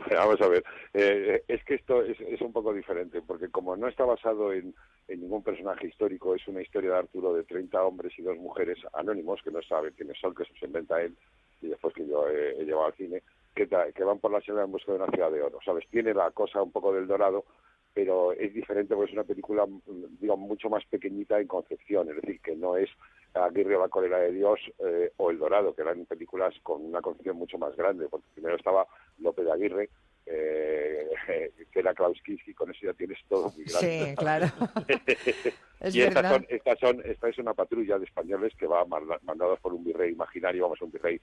Vamos a ver, eh, es que esto es, un poco diferente, porque como no está basado en, ningún personaje histórico, es una historia de Arturo de 30 hombres y dos mujeres anónimos, que no saben quiénes son, que se inventa él, y después que yo he, he llevado al cine, que, van por la selva en busca de una ciudad de oro, ¿sabes? Tiene la cosa un poco del dorado, pero es diferente porque es una película, digo, mucho más pequeñita en concepción, es decir, que no es Aguirre la cólera de Dios eh, o El Dorado, que eran películas con una concepción mucho más grande, porque primero estaba López de Aguirre, eh, que era Klaus Kinski, con eso ya tienes todo muy grande. Sí, claro. Es y estas son, estas son, esta es una patrulla de españoles que va manda- mandados por un virrey imaginario, vamos, un virrey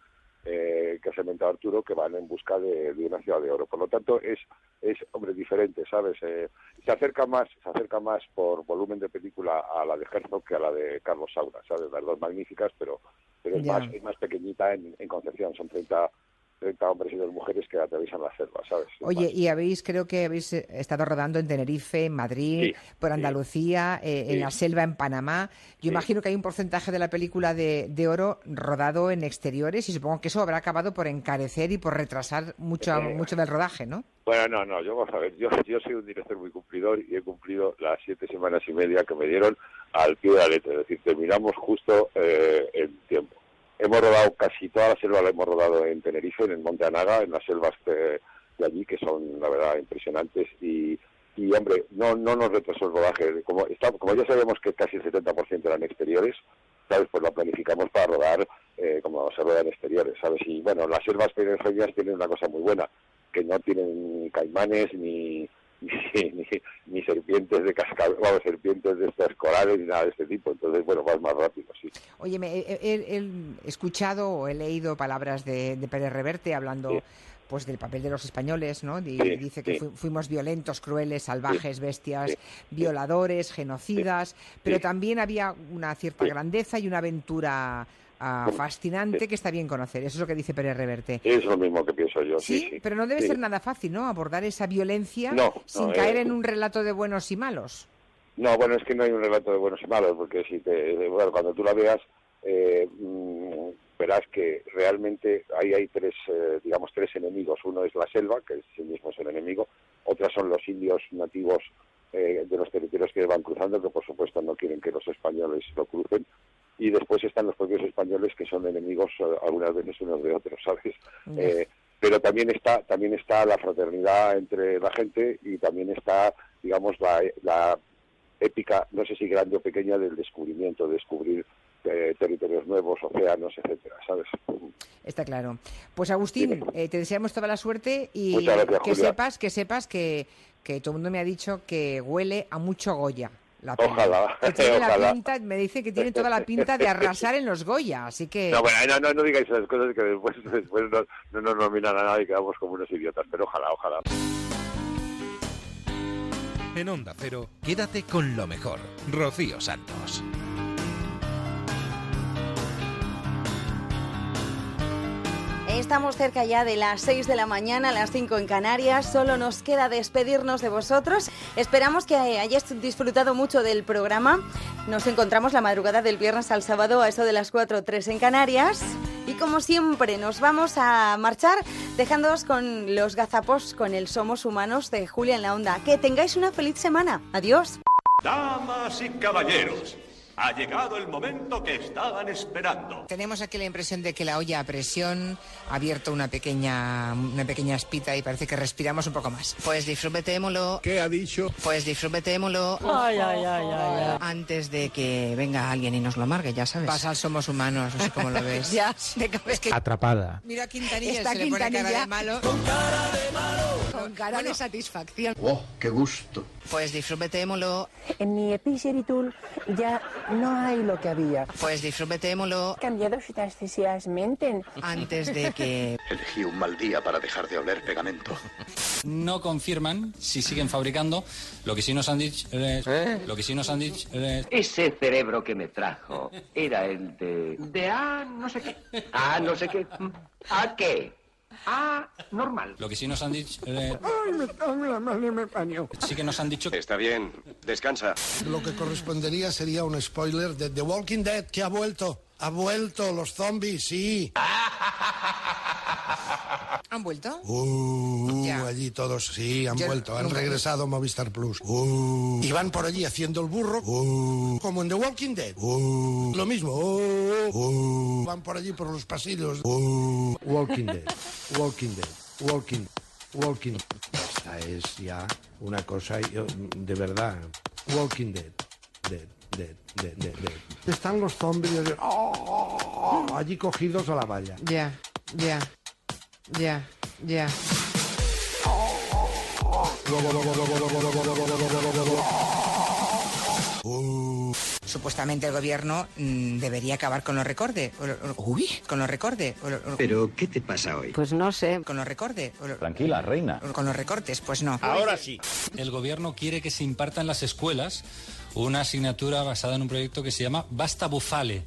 eh, que ha inventado Arturo, que van en busca de, de una ciudad de oro. Por lo tanto, es, es hombre, diferente, ¿sabes? Eh, se acerca más, se acerca más por volumen de película a la de Herzog que a la de Carlos Saura, ¿sabes? Las dos magníficas, pero, pero es, más, es más pequeñita en, en concepción. Son 30, 30 hombres y dos mujeres que atraviesan la selva, Oye, y habéis, creo que habéis eh, estado rodando en Tenerife, en Madrid, por Andalucía, eh, en Sí. la selva, en Panamá. Yo imagino que hay un porcentaje de la película de, de oro rodado en exteriores y supongo que eso habrá acabado por encarecer y por retrasar mucho, Eh. mucho del rodaje, ¿no? Bueno, no, no, yo vamos a ver, yo, yo soy un director muy cumplidor y he cumplido las siete semanas y media que me dieron al pie de la letra, es decir, terminamos justo eh, en tiempo. Hemos rodado casi toda la selva, la hemos rodado en Tenerife, en el Monte Anaga, en las selvas de, allí, que son, la verdad, impresionantes y, y hombre, no, no nos retrasó el rodaje. Como, está, como ya sabemos que casi el 70% eran exteriores, ¿sabes? Pues lo planificamos para rodar eh, como se rueda en exteriores, ¿sabes? Y bueno, las selvas perennias tienen una cosa muy buena, que no tienen ni caimanes ni, ni, ni, ni serpientes de cascabel, vamos, serpientes de estas corales ni nada de este tipo. Entonces, bueno, vas más rápido, sí. Oye, me- he, he- he escuchado o he leído palabras de, de Pérez Reverte hablando pues del papel de los españoles, ¿no? Y Sí, dice que sí. fu- fuimos violentos, crueles, salvajes, bestias, violadores, genocidas, pero también había una cierta grandeza y una aventura ah, fascinante que está bien conocer. Eso es lo que dice Pérez Reverte. Es lo mismo que pienso yo, sí, Sí, sí. pero no debe Sí. ser nada fácil, ¿no? Abordar esa violencia No, sin no, caer eh, en un relato de buenos y malos. No, bueno, es que no hay un relato de buenos y malos, porque si te, bueno, cuando tú la veas, eh, mm, verás que realmente ahí hay tres, eh, digamos, tres enemigos. Uno es la selva, que en sí mismo es el enemigo. Otras son los indios nativos eh, de los territorios que van cruzando, que por supuesto no quieren que los españoles lo crucen. Y después están los propios españoles, que son enemigos eh, algunas veces unos de otros, ¿sabes? Ya. Eh, pero también está también está la fraternidad entre la gente y también está digamos la, la épica no sé si grande o pequeña del descubrimiento de descubrir eh, territorios nuevos océanos etcétera sabes Está claro. Pues Agustín, eh, te deseamos toda la suerte y gracias, que Julia. sepas, que sepas que, que todo el mundo me ha dicho que huele a mucho Goya. La. Ojalá, Que tiene la ojalá. pinta, me dice que tiene toda la pinta de arrasar en los Goya, así que no bueno no, no, no digáis esas cosas que después después no, no nos nominan a nadie y quedamos como unos idiotas pero ojalá ojalá En Onda Cero, quédate con lo mejor. Rocío Santos. Estamos cerca ya de las 6 de la mañana, las 5 en Canarias. Solo nos queda despedirnos de vosotros. Esperamos que hayáis disfrutado mucho del programa. Nos encontramos la madrugada del viernes al sábado a eso de las 4 o 3 en Canarias. Y como siempre, nos vamos a marchar dejándoos con los gazapos con el Somos Humanos de Julia en la Onda. Que tengáis una feliz semana. Adiós. Damas y caballeros, ha llegado el momento que estaban esperando. tenemos aquí la impresión de que la olla a presión ha abierto una pequeña, una pequeña espita y parece que respiramos un poco más. Pues disfrutémoslo. ¿Qué ha dicho? Pues disfrutémoslo. Ay, ay, ay, ay, ay. Antes de que venga alguien y nos lo amargue, ya sabes. Pasar somos humanos, no sé cómo lo ves. Ya. Es que Atrapada. Mira a Quintanilla, Está se le pone cara Quintanilla. de malo. Con cara de satisfacción. ¡Oh, qué gusto! Pues disfrutémoslo. En mi Epiceritul ya no hay lo que había. Pues disfrutémoslo. Cambiado sustancialmente. Antes de que... Elegí un mal día para dejar de oler pegamento. No confirman si siguen fabricando. Lo que sí nos han dicho. eh, Lo que sí nos han dicho. eh, Ese cerebro que me trajo era el de... De A no sé qué. A no sé qué. ¿A qué? A normal. lo que sí nos han dicho. eh, Ay, me cago en la madre, me pañó. sí que nos han dicho. Está bien, descansa. Lo que correspondería sería un spoiler de The Walking Dead, que ha vuelto. Ha vuelto, los zombies, sí. ¿Han vuelto? Uh, Ya. allí todos, sí, han Yo vuelto, han regresado a Movistar Plus. Uh, y van por allí haciendo el burro, uh, como en The Walking Dead. Uh, lo mismo, uh, uh, van por allí por los pasillos. Uh, Walking Dead, Walking Dead, Walking, Walking. Esta es ya una cosa yo, de verdad. Walking Dead, Dead. Dead, dead, dead, dead. Están los zombies ¡oh! allí cogidos a la valla. Ya, ya, ya, ya. Supuestamente el gobierno mm, debería acabar con los recortes. Uy, con los recortes. ¿Pero qué te pasa hoy? Pues no sé. Con los recortes. Tranquila, reina. Con los recortes, pues no. Ahora sí. El gobierno quiere que se imparta en las escuelas una asignatura basada en un proyecto que se llama Basta Bufale.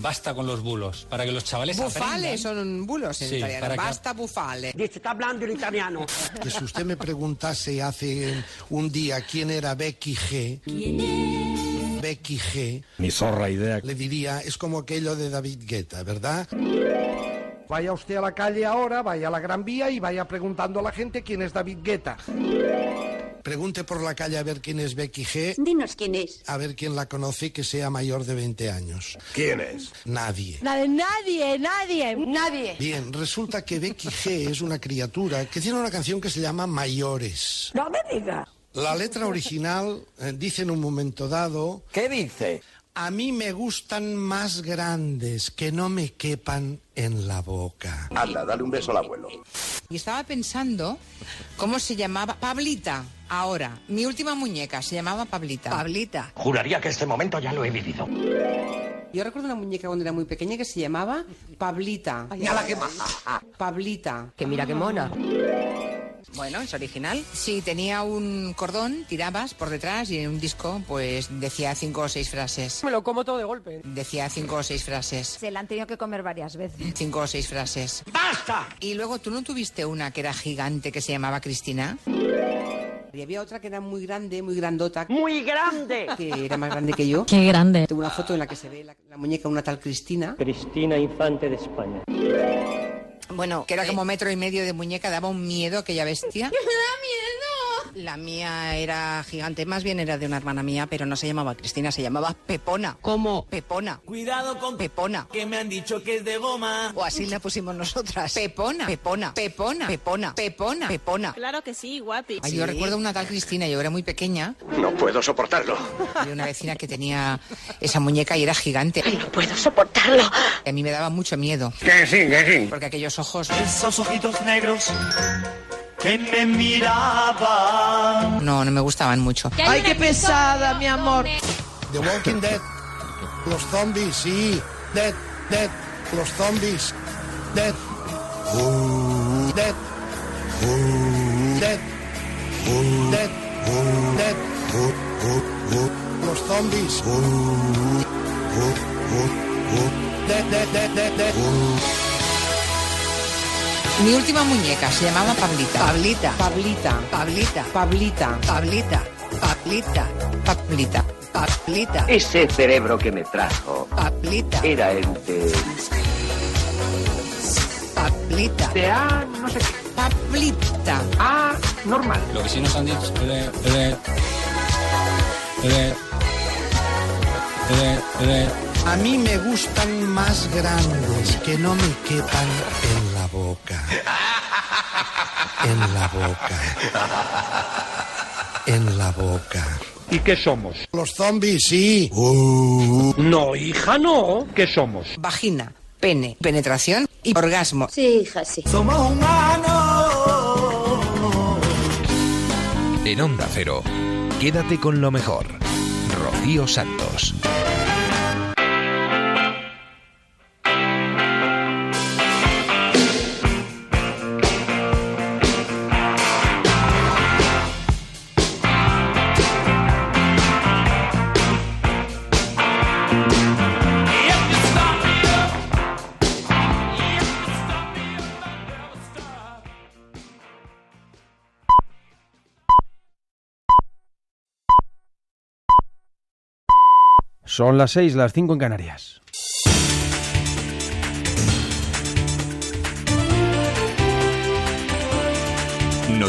Basta con los bulos, para que los chavales Bufale aprendan. son bulos en Sí, italiano. para que- Basta bufale. está hablando en italiano. Que si usted me preguntase hace un día quién era Becky G. Becky G. Ni zorra idea. Le diría, es como aquello de David Guetta, ¿verdad? Vaya usted a la calle ahora, vaya a la Gran Vía y vaya preguntando a la gente quién es David Guetta. Pregunte por la calle a ver quién es Becky G. Dinos quién es. A ver quién la conoce que sea mayor de 20 años. ¿Quién es? Nadie. nadie, nadie, nadie. Bien, resulta que Becky G es una criatura que tiene una canción que se llama Mayores. No me diga. La letra original eh, dice en un momento dado... ¿Qué dice? A mí me gustan más grandes, que no me quepan en la boca. Anda, dale un beso al abuelo. Y estaba pensando cómo se llamaba Pablita. Ahora, mi última muñeca se llamaba Pablita. Pablita. Juraría que este momento ya lo he vivido. Yo recuerdo una muñeca cuando era muy pequeña que se llamaba Pablita. ¡Ya que más! Pablita. Que mira qué mona. Bueno, es original. Sí, tenía un cordón, tirabas por detrás y en un disco pues decía cinco o seis frases. Me lo como todo de golpe. Decía cinco o seis frases. Se la han tenido que comer varias veces. Cinco o seis frases. ¡Basta! Y luego, ¿tú no tuviste una que era gigante que se llamaba Cristina? Y había otra que era muy grande, muy grandota. ¡Muy grande! Que era más grande que yo. ¡Qué grande! Tengo una foto en la que se ve la, la muñeca una tal Cristina. Cristina Infante de España. Bueno, que era como metro y medio de muñeca, daba un miedo aquella bestia. ¡Me da miedo! La mía era gigante, más bien era de una hermana mía, pero no se llamaba Cristina, se llamaba Pepona. ¿Cómo? Pepona. Cuidado con Pepona. que me han dicho que es de goma. O así la pusimos nosotras. Pepona. Pepona. Pepona. Pepona. Pepona. Pepona. Claro que sí, guapi. Ay, yo recuerdo una tal Cristina, yo era muy pequeña, No puedo soportarlo. de una vecina que tenía esa muñeca y era gigante. No puedo soportarlo. A mí me daba mucho miedo, Que sí, que sí. porque aquellos ojos Esos ojitos negros que me miraban. no, no me gustaban mucho. ¡Ay, qué pesada, mi amor! The Walking Dead. Los zombies, sí. Dead, dead. Los zombies. Dead. Dead. Dead. Dead. Dead. Los zombies. Dead, dead, dead, dead, dead. Mi última muñeca se llamaba Pablita. Pablita. Pablita. Pablita. Pablita. Pablita. Pablita. Pablita. Pablita. Ese cerebro que me trajo Pablita. era el de... Pablita. de A, no sé qué. Pablita. A, normal. Lo que sí nos han dicho... eh, A mí me gustan más grandes, que no me quepan en boca. En la boca. En la boca. ¿Y qué somos? Los zombies, sí. No, hija, no. ¿Qué somos? Vagina. Pene. Penetración y orgasmo. Sí, hija, sí. Somos humanos. En Onda Cero, quédate con lo mejor. Rocío Santos. Son las seis, las cinco en Canarias. Noticias